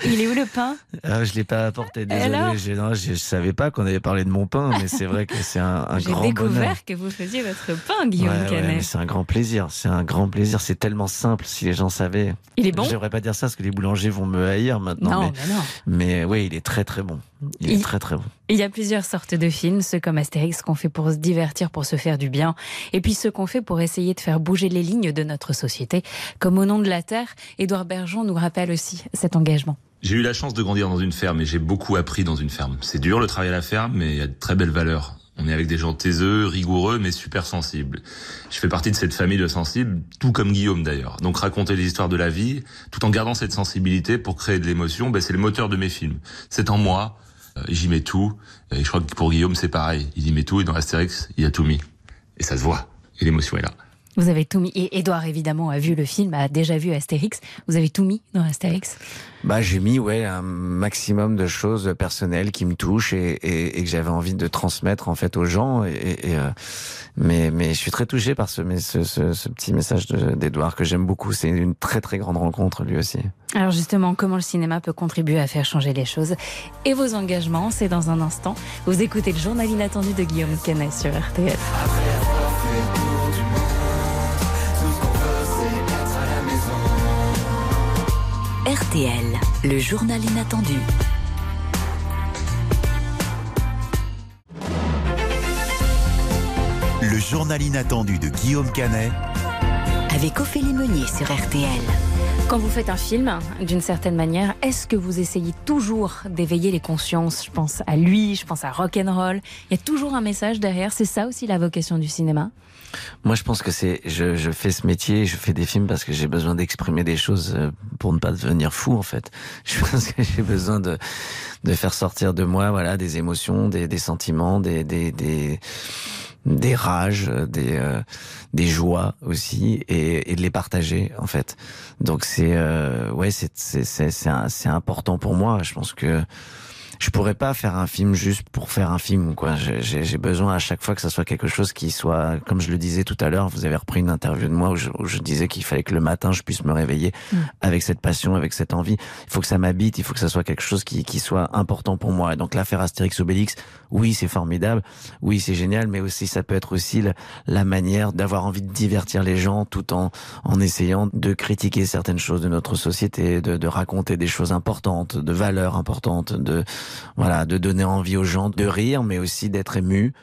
Il est où le pain? Ah, Je l'ai pas apporté, désolé. Je, non, je, savais pas qu'on avait parlé de mon pain, mais c'est vrai que c'est un, un grand J'ai découvert que vous faisiez votre pain, Guillaume ouais, Canet. Ouais, c'est un grand plaisir. C'est un grand plaisir. C'est tellement simple si les gens savaient. Il est bon? Je devrais pas dire ça parce que les boulangers vont me haïr maintenant. Non, mais, non. mais oui, il est très très bon. Il, il est très très bon. Il y a plusieurs sortes de films, ceux comme Astérix qu'on fait pour se divertir, pour se faire du bien, et puis ceux qu'on fait pour essayer de faire bouger les lignes de notre société, comme Au nom de la Terre. Édouard Bergeon nous rappelle aussi cet engagement. J'ai eu la chance de grandir dans une ferme et j'ai beaucoup appris dans une ferme. C'est dur le travail à la ferme, mais il y a de très belles valeurs. On est avec des gens taiseux, rigoureux, mais super sensibles. Je fais partie de cette famille de sensibles, tout comme Guillaume d'ailleurs. Donc raconter les histoires de la vie, tout en gardant cette sensibilité pour créer de l'émotion, ben, c'est le moteur de mes films. C'est en moi, j'y mets tout. Et je crois que pour Guillaume c'est pareil. Il y met tout et dans Astérix, il a tout mis. Et ça se voit. Et l'émotion est là. Vous avez tout mis. Et Edouard, évidemment, a vu le film, a déjà vu Astérix. Vous avez tout mis dans Astérix? Bah, J'ai mis ouais, un maximum de choses personnelles qui me touchent et, et, et que j'avais envie de transmettre en fait aux gens. Et, et euh, mais, mais je suis très touché par ce, ce, ce, ce petit message d'Edouard que j'aime beaucoup. C'est une très très grande rencontre lui aussi. Alors justement, comment le cinéma peut contribuer à faire changer les choses et vos engagements, c'est dans un instant. Vous écoutez le journal inattendu de Guillaume Canet sur RTL. RTL, le journal inattendu. Le journal inattendu de Guillaume Canet. Avec Ophélie Meunier sur RTL. Quand vous faites un film, d'une certaine manière, est-ce que vous essayez toujours d'éveiller les consciences? Je pense à lui, je pense à Rock'n'Roll. Il y a toujours un message derrière. C'est ça aussi la vocation du cinéma? Moi, je pense que c'est, je, je, fais ce métier, je fais des films parce que j'ai besoin d'exprimer des choses euh, pour ne pas devenir fou, en fait. Je pense que j'ai besoin de, de faire sortir de moi, voilà, des émotions, des, des sentiments, des, des, des, des rages, des, euh, des joies aussi, et, et, de les partager, en fait. Donc c'est, euh, ouais, c'est, c'est, c'est, c'est important pour moi. Je pense que je pourrais pas faire un film juste pour faire un film quoi. J'ai besoin à chaque fois que ça soit quelque chose qui soit comme je le disais tout à l'heure vous avez repris une interview de moi où je, où je disais qu'il fallait que le matin je puisse me réveiller mmh. avec cette passion avec cette envie. Il faut que ça m'habite il faut que ça soit quelque chose qui, qui soit important pour moi. Et donc l'affaire Astérix Obélix oui c'est formidable. Oui c'est génial. Mais aussi ça peut être aussi la, la manière d'avoir envie de divertir les gens tout en en essayant de critiquer certaines choses de notre société de, de raconter des choses importantes de valeurs importantes de voilà, de donner envie aux gens de rire, mais aussi d'être ému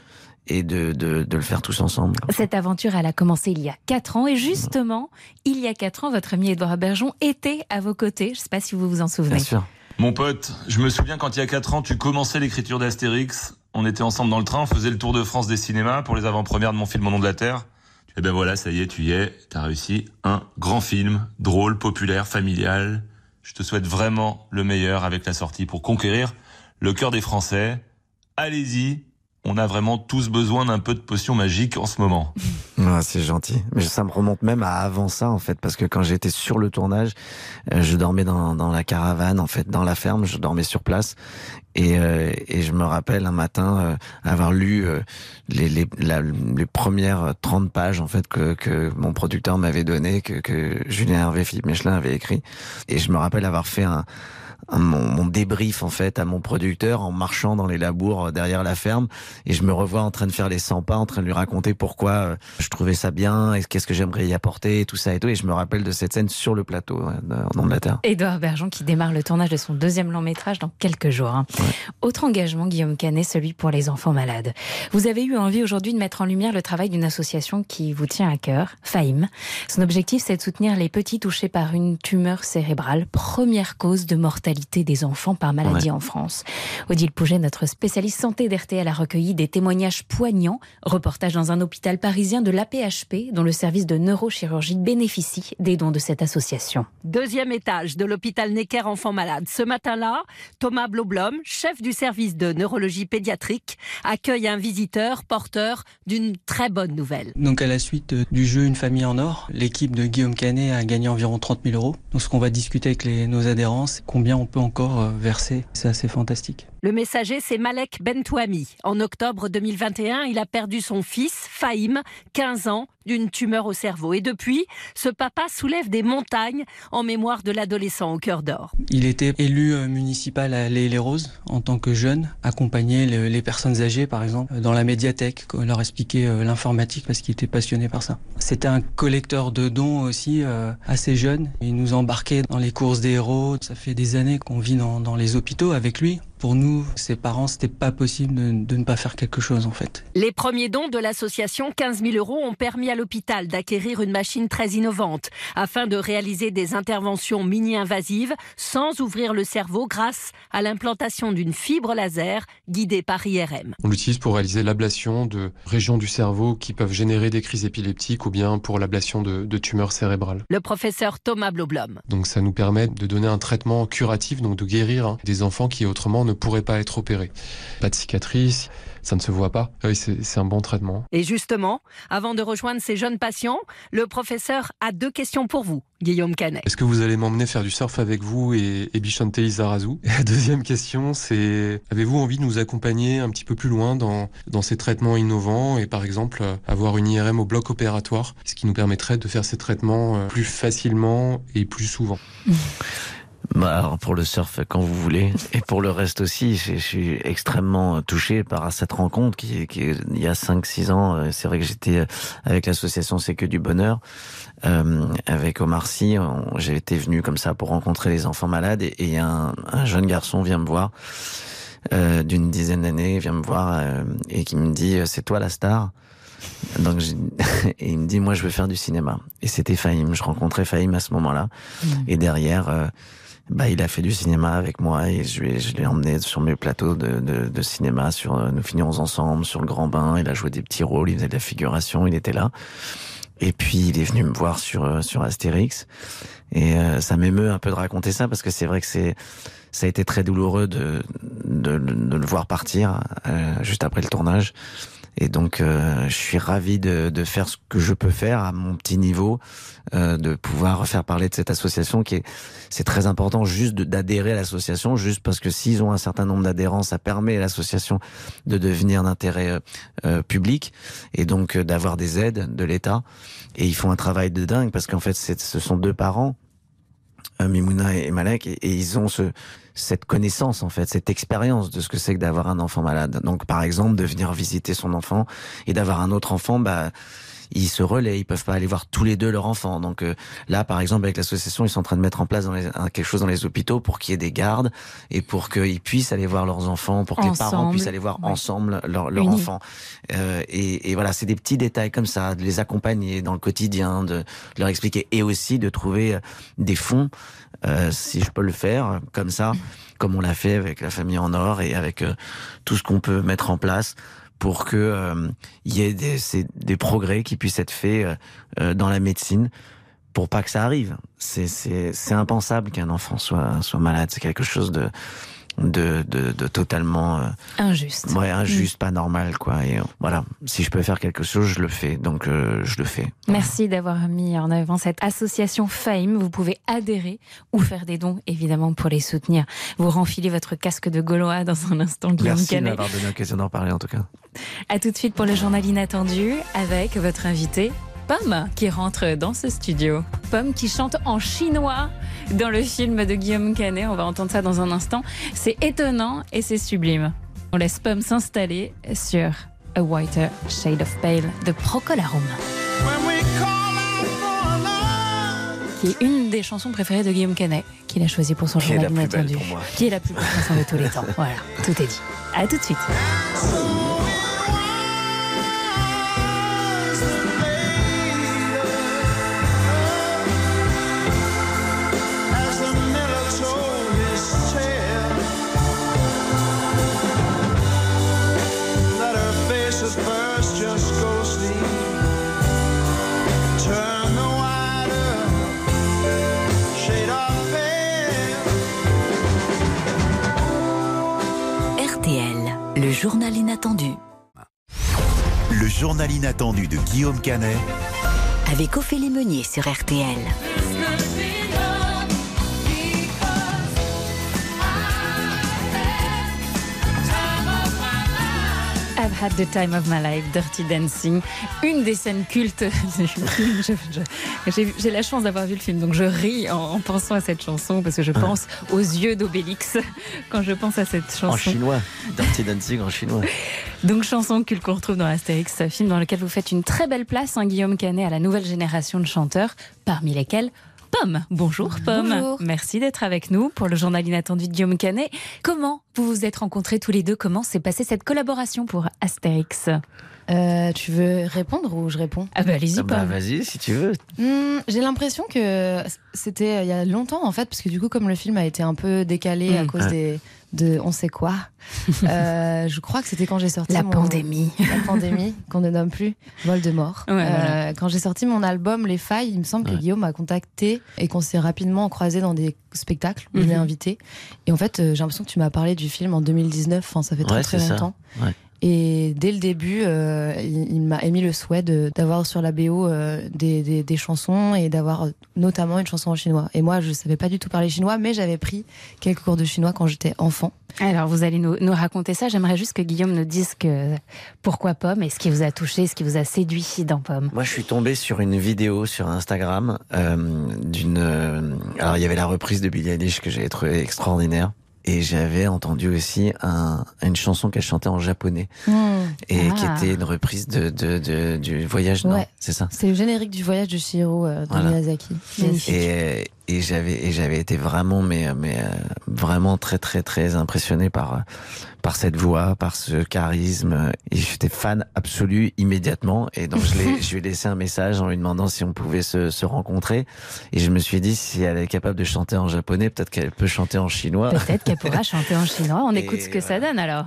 et de, de, de, le faire tous ensemble. Cette aventure, elle a commencé il y a quatre ans. Et justement, il y a quatre ans, votre ami Edouard Bergeon était à vos côtés. Je ne sais pas si vous vous en souvenez. Bien sûr. Mon pote, je me souviens quand il y a quatre ans, tu commençais l'écriture d'Astérix. On était ensemble dans le train, on faisait le tour de France des cinémas pour les avant-premières de mon film Au nom de la Terre. Et ben voilà, ça y est, tu y es. T'as réussi un grand film, drôle, populaire, familial. Je te souhaite vraiment le meilleur avec la sortie pour conquérir le cœur des Français. Allez-y, on a vraiment tous besoin d'un peu de potion magique en ce moment. Ah, c'est gentil. Mais ça me remonte même à avant ça, en fait, parce que quand j'étais sur le tournage, euh, je dormais dans, dans la caravane, en fait, dans la ferme, je dormais sur place. Et, euh, et je me rappelle un matin euh, avoir lu euh, les, les, les premières 30 pages, en fait, que, que mon producteur m'avait donné, que, que Julien Hervé, Philippe Michelin avait écrit. Et je me rappelle avoir fait un- mon, mon débrief en fait à mon producteur en marchant dans les labours euh, derrière la ferme et je me revois en train de faire les 100 pas en train de lui raconter pourquoi euh, je trouvais ça bien et qu'est-ce que j'aimerais y apporter et tout ça et tout et je me rappelle de cette scène sur le plateau ouais, en nom de la terre Édouard Bergeon qui démarre le tournage de son deuxième long métrage dans quelques jours. hein. Autre engagement, Guillaume Canet, celui pour les enfants malades. Vous avez eu envie aujourd'hui de mettre en lumière le travail d'une association qui vous tient à cœur, FAIM. Son objectif, c'est de soutenir les petits touchés par une tumeur cérébrale, première cause de mortalité des enfants par maladie Ouais. en France. Odile Pouget, notre spécialiste santé d'RTL, a recueilli des témoignages poignants. Reportage dans un hôpital parisien de l'APHP, dont le service de neurochirurgie bénéficie des dons de cette association. Deuxième étage de l'hôpital Necker Enfants Malades. Ce matin-là, Thomas Bloblom, chef du service de neurologie pédiatrique, accueille un visiteur porteur d'une très bonne nouvelle. Donc à la suite euh, du jeu Une famille en or, l'équipe de Guillaume Canet a gagné environ 30 000 euros. Donc ce qu'on va discuter avec les- nos adhérents, c'est combien on peut encore euh, verser. C'est assez fantastique. Le messager, c'est Malek Bentouami. En octobre 2021, il a perdu son fils, Fahim, 15 ans, d'une tumeur au cerveau. Et depuis, ce papa soulève des montagnes en mémoire de l'adolescent au cœur d'or. Il était élu euh, municipal à Les Roses en tant que jeune, accompagnait le- les personnes âgées par exemple dans la médiathèque, leur expliquait euh, l'informatique parce qu'il était passionné par ça. C'était un collecteur de dons aussi euh, assez jeune. Il nous embarquait dans les courses des héros. Ça fait des années qu'on vit dans les hôpitaux avec lui. Pour nous, ses parents, c'était pas possible de, de ne pas faire quelque chose en fait. Les premiers dons de l'association 15 000 euros ont permis à l'hôpital d'acquérir une machine très innovante afin de réaliser des interventions mini-invasives sans ouvrir le cerveau grâce à l'implantation d'une fibre laser guidée par IRM. On l'utilise pour réaliser l'ablation de régions du cerveau qui peuvent générer des crises épileptiques ou bien pour l'ablation de, de tumeurs cérébrales. Le professeur Thomas Bloblom. Donc ça nous permet de donner un traitement curatif, donc de guérir hein, des enfants qui autrement ne pourraient pas être opérés. Pas de cicatrices, ça ne se voit pas. Ah Oui, c'est un bon traitement. Et justement, avant de rejoindre ces jeunes patients, le professeur a deux questions pour vous, Guillaume Canet. Est-ce que vous allez m'emmener faire du surf avec vous et, et Bichante Lizarazu Et La deuxième question, c'est avez-vous envie de nous accompagner un petit peu plus loin dans, dans ces traitements innovants et par exemple euh, avoir une IRM au bloc opératoire, ce qui nous permettrait de faire ces traitements euh, plus facilement et plus souvent? Bah, alors pour le surf, quand vous voulez. Et pour le reste aussi, je, je suis extrêmement touché par cette rencontre qui, qui il y a 5-6 ans. euh, C'est vrai que j'étais euh, avec l'association C'est que du bonheur. Euh, avec Omar Sy, j'ai été venu comme ça pour rencontrer les enfants malades et, et un, un jeune garçon vient me voir euh, d'une dizaine d'années, vient me voir euh, et qui me dit euh, c'est toi la star. Donc et il me dit moi je veux faire du cinéma et c'était Fahim. Je rencontrais Fahim à ce moment-là et derrière. euh, bah, il a fait du cinéma avec moi et je, je l'ai emmené sur mes plateaux de, de, de cinéma, sur euh, Nous finirons ensemble, sur le Grand Bain. Il a joué des petits rôles, il faisait de la figuration, il était là. Et puis il est venu me voir sur euh, sur Astérix et euh, ça m'émeut un peu de raconter ça parce que c'est vrai que c'est ça a été très douloureux de de, de le voir partir euh, juste après le tournage. Et donc, euh, je suis ravi de, de faire ce que je peux faire à mon petit niveau, euh, de pouvoir faire parler de cette association qui est, c'est très important juste d'adhérer à l'association, juste parce que s'ils ont un certain nombre d'adhérents, ça permet à l'association de devenir d'intérêt euh, euh, public et donc euh, d'avoir des aides de l'État. Et ils font un travail de dingue parce qu'en fait, ce sont deux parents Mimouna et Malek, et, et ils ont ce, cette connaissance en fait, cette expérience de ce que c'est que d'avoir un enfant malade. Donc par exemple, de venir visiter son enfant et d'avoir un autre enfant, bah ils se relaient, ils peuvent pas aller voir tous les deux leur enfant. Donc euh, là, par exemple, avec l'association, ils sont en train de mettre en place dans les- quelque chose dans les hôpitaux pour qu'il y ait des gardes et pour qu'ils puissent aller voir leurs enfants, pour que les parents puissent aller voir Ouais. ensemble leur, leur Unis. enfant. Euh, et, et voilà, c'est des petits détails comme ça, de les accompagner dans le quotidien, de, de leur expliquer et aussi de trouver euh, des fonds, euh, si je peux le faire, comme ça, comme on l'a fait avec la famille en or et avec euh, tout ce qu'on peut mettre en place pour que euh, y ait des, des progrès qui puissent être faits euh, euh, dans la médecine pour pas que ça arrive. C'est impensable qu'un enfant soit soit malade. C'est quelque chose de de, de, de totalement euh, Injuste. ouais injuste, pas normal quoi. Et euh, voilà, si je peux faire quelque chose, je le fais. Donc euh, je le fais. Merci d'avoir mis en avant cette association FAIM. Vous pouvez adhérer ou faire des dons, évidemment, pour les soutenir. Vous renfilez votre casque de Gaulois dans un instant, Guillaume Merci m'avoir donné l'occasion d'en parler en tout cas. À tout de suite pour le journal inattendu avec votre invité. Pomme qui rentre dans ce studio. Pomme qui chante en chinois dans le film de Guillaume Canet. On va entendre ça dans un instant. C'est étonnant et c'est sublime. On laisse Pomme s'installer sur A Whiter Shade of Pale de Procolarum. Qui est une des chansons préférées de Guillaume Canet, qu'il a choisi pour son Qui journal la plus belle inattendu. Qui est la plus belle chanson de tous les temps. Voilà, tout est dit. À tout de suite. Journal inattendu. Le journal inattendu de Guillaume Canet Avec Ophélie Meunier sur RTL. Had the time of my life, Dirty Dancing, une des scènes cultes du film. J'ai la chance d'avoir vu le film, donc je ris en, en pensant à cette chanson parce que je pense aux yeux d'Obélix quand je pense à cette chanson. En chinois, Dirty Dancing en chinois. Donc chanson culte qu'on retrouve dans Astérix, film dans lequel vous faites une très belle place, hein, Guillaume Canet, à la nouvelle génération de chanteurs, parmi lesquels Pomme. Bonjour Pomme. Bonjour. Merci d'être avec nous pour le journal inattendu de Guillaume Canet. Comment vous vous êtes rencontrés tous les deux? Comment s'est passée cette collaboration pour Astérix? Euh, tu veux répondre ou je réponds? Ah bah allez-y Ah bah, Pomme. vas-y si tu veux. Hmm, J'ai l'impression que c'était euh, il y a longtemps en fait, parce que du coup comme le film a été un peu décalé à Mm. cause Ouais. des de on sait quoi. euh, je crois que c'était quand j'ai sorti La mon- pandémie. la pandémie qu'on ne nomme plus Voldemort. Ouais, Euh, voilà. Quand j'ai sorti mon album Les Failles, il me semble que. Guillaume m'a contacté et qu'on s'est rapidement croisé dans des spectacles où il Mhm. m'a invité. Et en fait, euh, j'ai l'impression que tu m'as parlé du film en 2019. Enfin, ça fait très Ouais, très longtemps. Et dès le début, euh, il, il m'a émis le souhait d'avoir sur la BO euh, des, des- des chansons et d'avoir notamment une chanson en chinois. Et moi, je savais pas du tout parler chinois, mais j'avais pris quelques cours de chinois quand j'étais enfant. Alors vous allez nous, nous raconter ça. J'aimerais juste que Guillaume nous dise que pourquoi Pomme et ce qui vous a touché, ce qui vous a séduit dans Pomme. Moi, je suis tombé sur une vidéo sur Instagram euh, d'une. euh, alors, il y avait la reprise de Billie Eilish que j'avais trouvé extraordinaire. Et j'avais entendu aussi un, une chanson qu'elle chantait en japonais et qui Ah. était une reprise de, de, de- du voyage, non Ouais. C'est ça? C'est le générique du voyage de Shiro euh, de Voilà. Miyazaki. Et, et j'avais et j'avais été vraiment mais mais euh, vraiment très très très impressionné par par cette voix, par ce charisme. Et j'étais fan absolu immédiatement. Et donc, je, lui ai laissé un message en lui demandant si on pouvait se, rencontrer. Et je me suis dit, si elle est capable de chanter en japonais, peut-être qu'elle peut chanter en chinois. Peut-être qu'elle pourra chanter en chinois. On écoute ce que ça donne alors.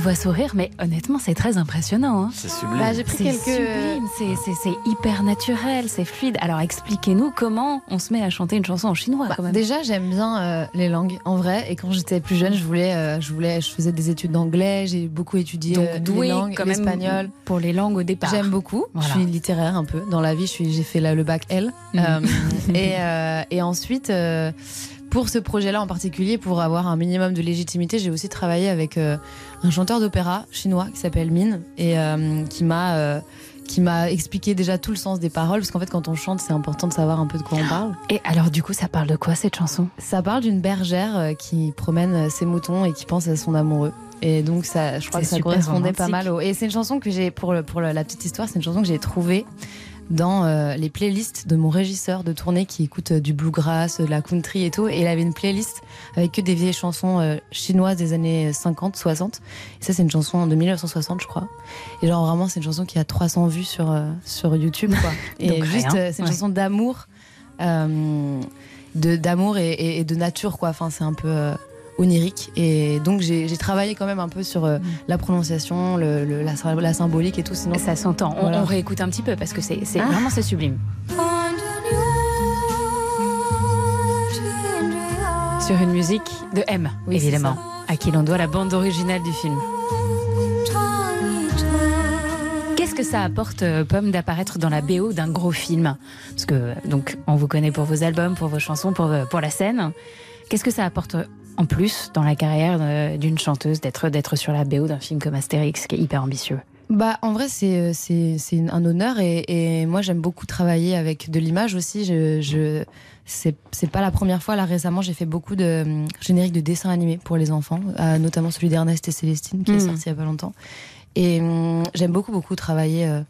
Vois sourire, mais honnêtement, c'est très impressionnant. hein. C'est sublime. Bah, j'ai pris C'est quelques- sublime, c'est- c'est c'est hyper naturel, c'est fluide. Alors expliquez-nous comment on se met à chanter une chanson en chinois Bah, quand même. déjà, j'aime bien euh, les langues en vrai. Et quand j'étais plus jeune, je voulais, euh, je voulais, je faisais des études d'anglais. J'ai beaucoup étudié Donc euh, doué les langues, quand même l'espagnol. pour les langues au départ. J'aime beaucoup. Voilà. Je suis littéraire un peu dans la vie. Je suis, j'ai fait la- le bac L. Mhm. Euh, et, euh, et ensuite, euh, pour ce projet-là en particulier, pour avoir un minimum de légitimité, j'ai aussi travaillé avec euh, un chanteur d'opéra chinois qui s'appelle Min et euh, qui m'a euh, qui m'a expliqué déjà tout le sens des paroles parce qu'en fait quand on chante c'est important de savoir un peu de quoi on parle. Et alors du coup ça parle de quoi cette chanson? Ça parle d'une bergère qui promène ses moutons et qui pense à son amoureux. Et donc ça, je crois que ça correspondait romantique. pas mal au. Et c'est une chanson que j'ai pour le- pour la petite histoire, c'est une chanson que j'ai trouvée dans euh, les playlists de mon régisseur de tournée qui écoute euh, du bluegrass, de la country et tout. Et il avait une playlist avec que des vieilles chansons euh, chinoises des années 50, 60. Et ça, c'est une chanson de 1960, je crois. Et genre, vraiment, c'est une chanson qui a 300 vues sur, sur YouTube, quoi. et Donc, juste, c'est une Ouais. chanson d'amour, de- d'amour et, et- et de nature, quoi. Enfin, c'est un peu. Euh, onirique et donc j'ai travaillé quand même un peu sur euh, la prononciation le, le- la, la symbolique et tout sinon Ça s'entend. On, Voilà. on réécoute un petit peu parce que c'est Ah. vraiment c'est sublime. Sur une musique de M, Oui, évidemment, à qui l'on doit la bande originale du film. Qu'est-ce que ça apporte, euh, Pomme, d'apparaître dans la BO d'un gros film? Parce que, donc, on vous connaît pour vos albums, pour vos chansons, pour, euh, pour la scène. Qu'est-ce que ça apporte euh, en plus dans la carrière euh, d'une chanteuse d'être d'être sur la BO d'un film comme Astérix, qui est hyper ambitieux Bah, en vrai, c'est euh, c'est c'est un honneur et, et moi j'aime beaucoup travailler avec de l'image aussi. Je, je c'est c'est pas la première fois. Là récemment, j'ai fait beaucoup de hum, génériques de dessins animés pour les enfants, euh, notamment celui d'Ernest et Célestine qui est Mhm. sorti il y a pas longtemps. Et hum, j'aime beaucoup beaucoup travailler euh,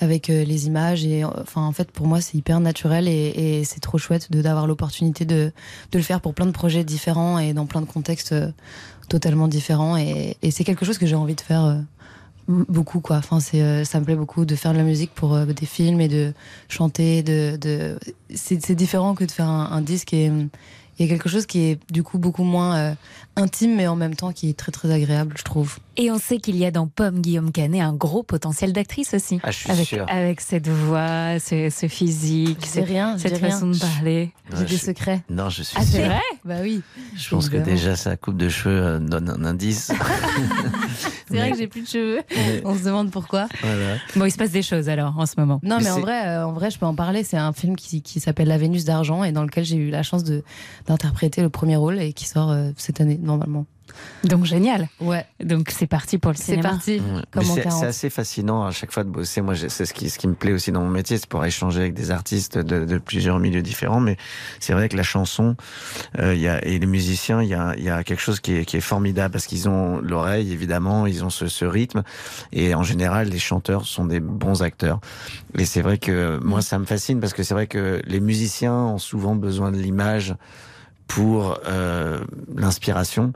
avec euh, les images et euh, enfin en fait pour moi c'est hyper naturel et, c'est trop chouette d'avoir l'opportunité de de le faire pour plein de projets différents et dans plein de contextes euh, totalement différents et, c'est quelque chose que j'ai envie de faire. beaucoup quoi enfin c'est ça me plaît beaucoup de faire de la musique pour des films et de chanter de, de... c'est différent que de faire un, disque et hum, il y a quelque chose qui est du coup beaucoup moins intime mais en même temps qui est très très agréable je trouve Et on sait qu'il y a dans Pomme Guillaume Canet un gros potentiel d'actrice aussi. Ah, je suis avec, sûr. avec cette voix, ce, ce physique, cette- rien, cette dis rien. façon de parler. j'ai Ouais, des je- secrets Non, je suis Ah, c'est vrai bah oui Je pense que déjà sa coupe de cheveux euh, donne un indice. c'est vrai que j'ai plus de cheveux Mais- on se demande pourquoi Voilà. Bon, il se passe des choses alors en ce moment. Non, mais, Mais en vrai, euh, en vrai, je peux en parler. C'est un film qui, qui s'appelle La Vénus d'argent et dans lequel j'ai eu la chance de d'interpréter le premier rôle et qui sort euh, cette année normalement. Donc génial. Ouais. Donc c'est parti pour le C'est cinéma. parti. Ouais. C'est 40. c'est assez fascinant à chaque fois de bosser. Moi, c'est ce qui, ce qui me plaît aussi dans mon métier, c'est pour échanger avec des artistes de, de plusieurs milieux différents. Mais c'est vrai que la chanson euh, il y a, et les musiciens, il y a, il y a quelque chose qui est, qui est formidable parce qu'ils ont l'oreille, évidemment, ils ont ce, ce rythme. Et en général, les chanteurs sont des bons acteurs. Et c'est vrai que moi, ça me fascine parce que c'est vrai que les musiciens ont souvent besoin de l'image pour euh, l'inspiration.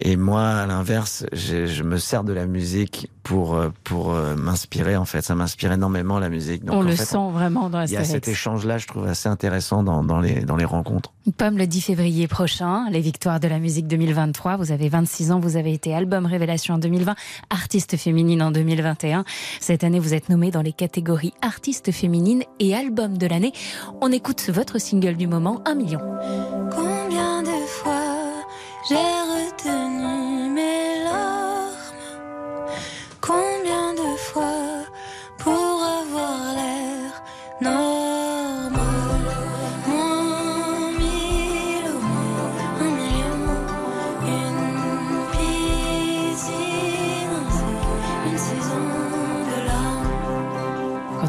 Et moi, à l'inverse, je, je me sers de la musique pour euh, pour euh, m'inspirer. En fait, ça m'inspire énormément la musique. Donc, on en le fait, sent vraiment dans Il y a cet échange-là, je trouve assez intéressant dans, dans les dans les rencontres. Pomme le 10 février prochain, les victoires de la musique 2023. Vous avez 26 ans, vous avez été album révélation en 2020, artiste féminine en 2021. Cette année, vous êtes nommée dans les catégories artiste féminine et album de l'année. On écoute votre single du moment, 1 million. Combien de fois j'ai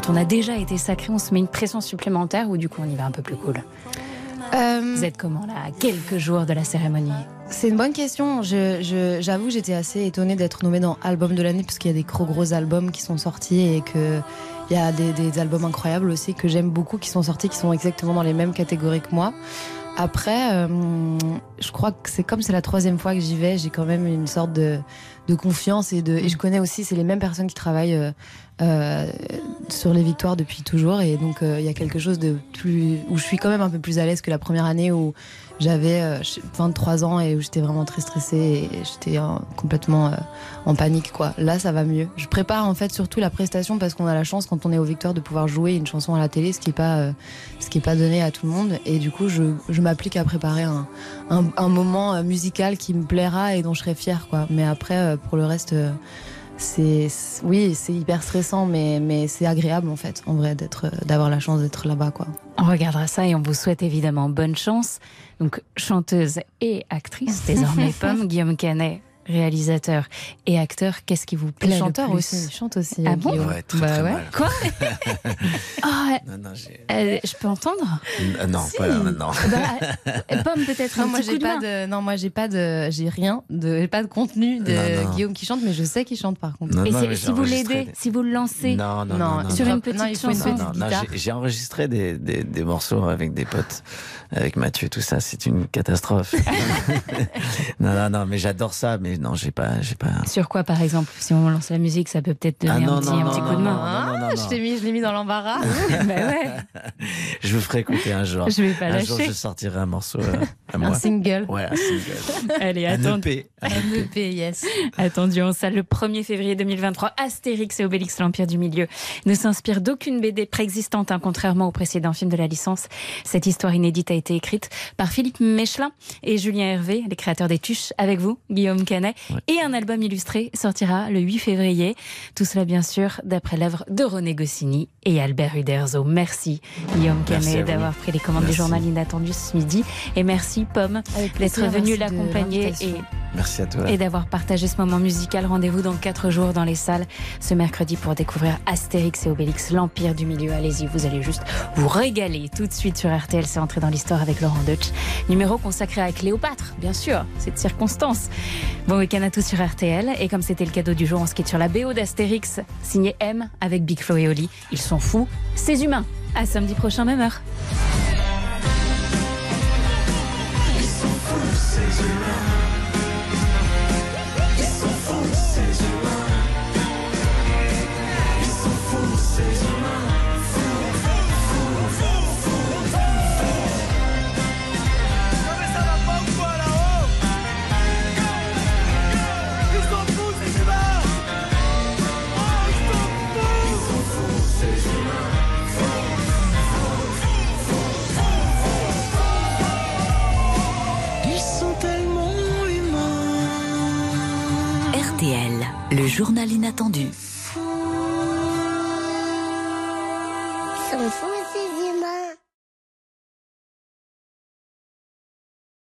Quand on a déjà été sacré, on se met une pression supplémentaire ou du coup on y va un peu plus cool Vous êtes comment là, à quelques jours de la cérémonie C'est une bonne question. J'avoue, j'étais assez étonnée d'être nommée dans album de l'année parce qu'il y a des gros gros albums qui sont sortis et que il y a des, des albums incroyables aussi que j'aime beaucoup qui sont sortis, qui sont exactement dans les mêmes catégories que moi. Après, euh, je crois que c'est comme c'est la troisième fois que j'y vais, j'ai quand même une sorte de, de confiance et, de, et je connais aussi, c'est les mêmes personnes qui travaillent euh, euh, sur les victoires depuis toujours et donc euh, il y a quelque chose de plus où je suis quand même un peu plus à l'aise que la première année où j'avais euh, 23 ans et où j'étais vraiment très stressée et j'étais complètement en panique quoi. Là ça va mieux. Je prépare en fait surtout la prestation parce qu'on a la chance quand on est aux victoires de pouvoir jouer une chanson à la télé, ce qui est pas ce qui est pas donné à tout le monde et du coup je, je m'applique à préparer un, un, un moment musical qui me plaira et dont je serai fière quoi. Mais après pour le reste euh, c'est oui c'est hyper stressant mais mais c'est agréable en fait en vrai d'être d'avoir la chance d'être là-bas quoi. On regardera ça et on vous souhaite évidemment bonne chance. Donc chanteuse et actrice désormais, Pomme Guillaume Canet. Réalisateur et acteur, qu'est-ce qui vous plaît le chanteur plus aussi, chante aussi. Ah bon Guillaume. Ouais, très, Bah très ouais. mal. Quoi Ah, Non, non, j'ai- euh, Je peux entendre Euh, non, Si. pas là, non. Bah, euh, Pomme peut-être Non, un moi petit j'ai coup de pas de, non, moi j'ai pas de, j'ai rien de, j'ai pas de contenu de Non, non. Guillaume qui chante, mais je sais qu'il chante par contre. Non, Et si vous l'aidez, des- si vous le lancez Non, non, Non, non, non. sur non. une petite chanson. petite Non, non, guitare. j'ai- j'ai enregistré des, des, des morceaux avec des potes, avec Mathieu, tout ça. C'est une catastrophe. non, non, non, mais j'adore ça, mais non, j'ai pas, j'ai pas. Sur quoi, par exemple? Si on lance la musique, ça peut peut-être donner Ah non, un petit, non, un non, petit non, coup de non, main. non, non, non, Ah, je t'ai mis, je l'ai mis dans l'embarras. bah ouais, Je vous ferai écouter un jour. je vais pas un jour, lâcher. je sortirai un morceau euh, à moi. Un single. Ouais, un single. Allez, Un attends. EP. Un Un EP. EP, yes. Attendu en salle le 1er février 2023, Astérix et Obélix, l'Empire du Milieu, ne s'inspire d'aucune BD préexistante, hein, contrairement au précédent film de la licence. Cette histoire inédite a été écrite par Philippe Mechelin et Julien Hervé, les créateurs des Tuches, avec vous, Guillaume Canet. Et un album illustré sortira le 8 février. Tout cela, bien sûr, d'après l'œuvre de René Goscinny et Albert Uderzo. Merci, Guillaume Canet, d'avoir pris les commandes Merci. du journal inattendu ce midi. Et merci, Pomme, d'être venu l'accompagner et Merci à toi. et d'avoir partagé ce moment musical. Rendez-vous dans 4 jours dans les salles ce mercredi pour découvrir Astérix et Obélix, l'Empire du Milieu. Allez-y, vous allez juste vous régaler tout de suite sur RTL. C'est entré dans l'histoire avec Laurent Deutsch. Numéro consacré à Cléopâtre, bien sûr, cette circonstance. Bon week-end à tous sur RTL. Et comme c'était le cadeau du jour, on se sur la BO d'Astérix, signé M avec Big Flo et Oli. Ils sont fous, ces humains. À samedi prochain, même heure. Journal inattendu.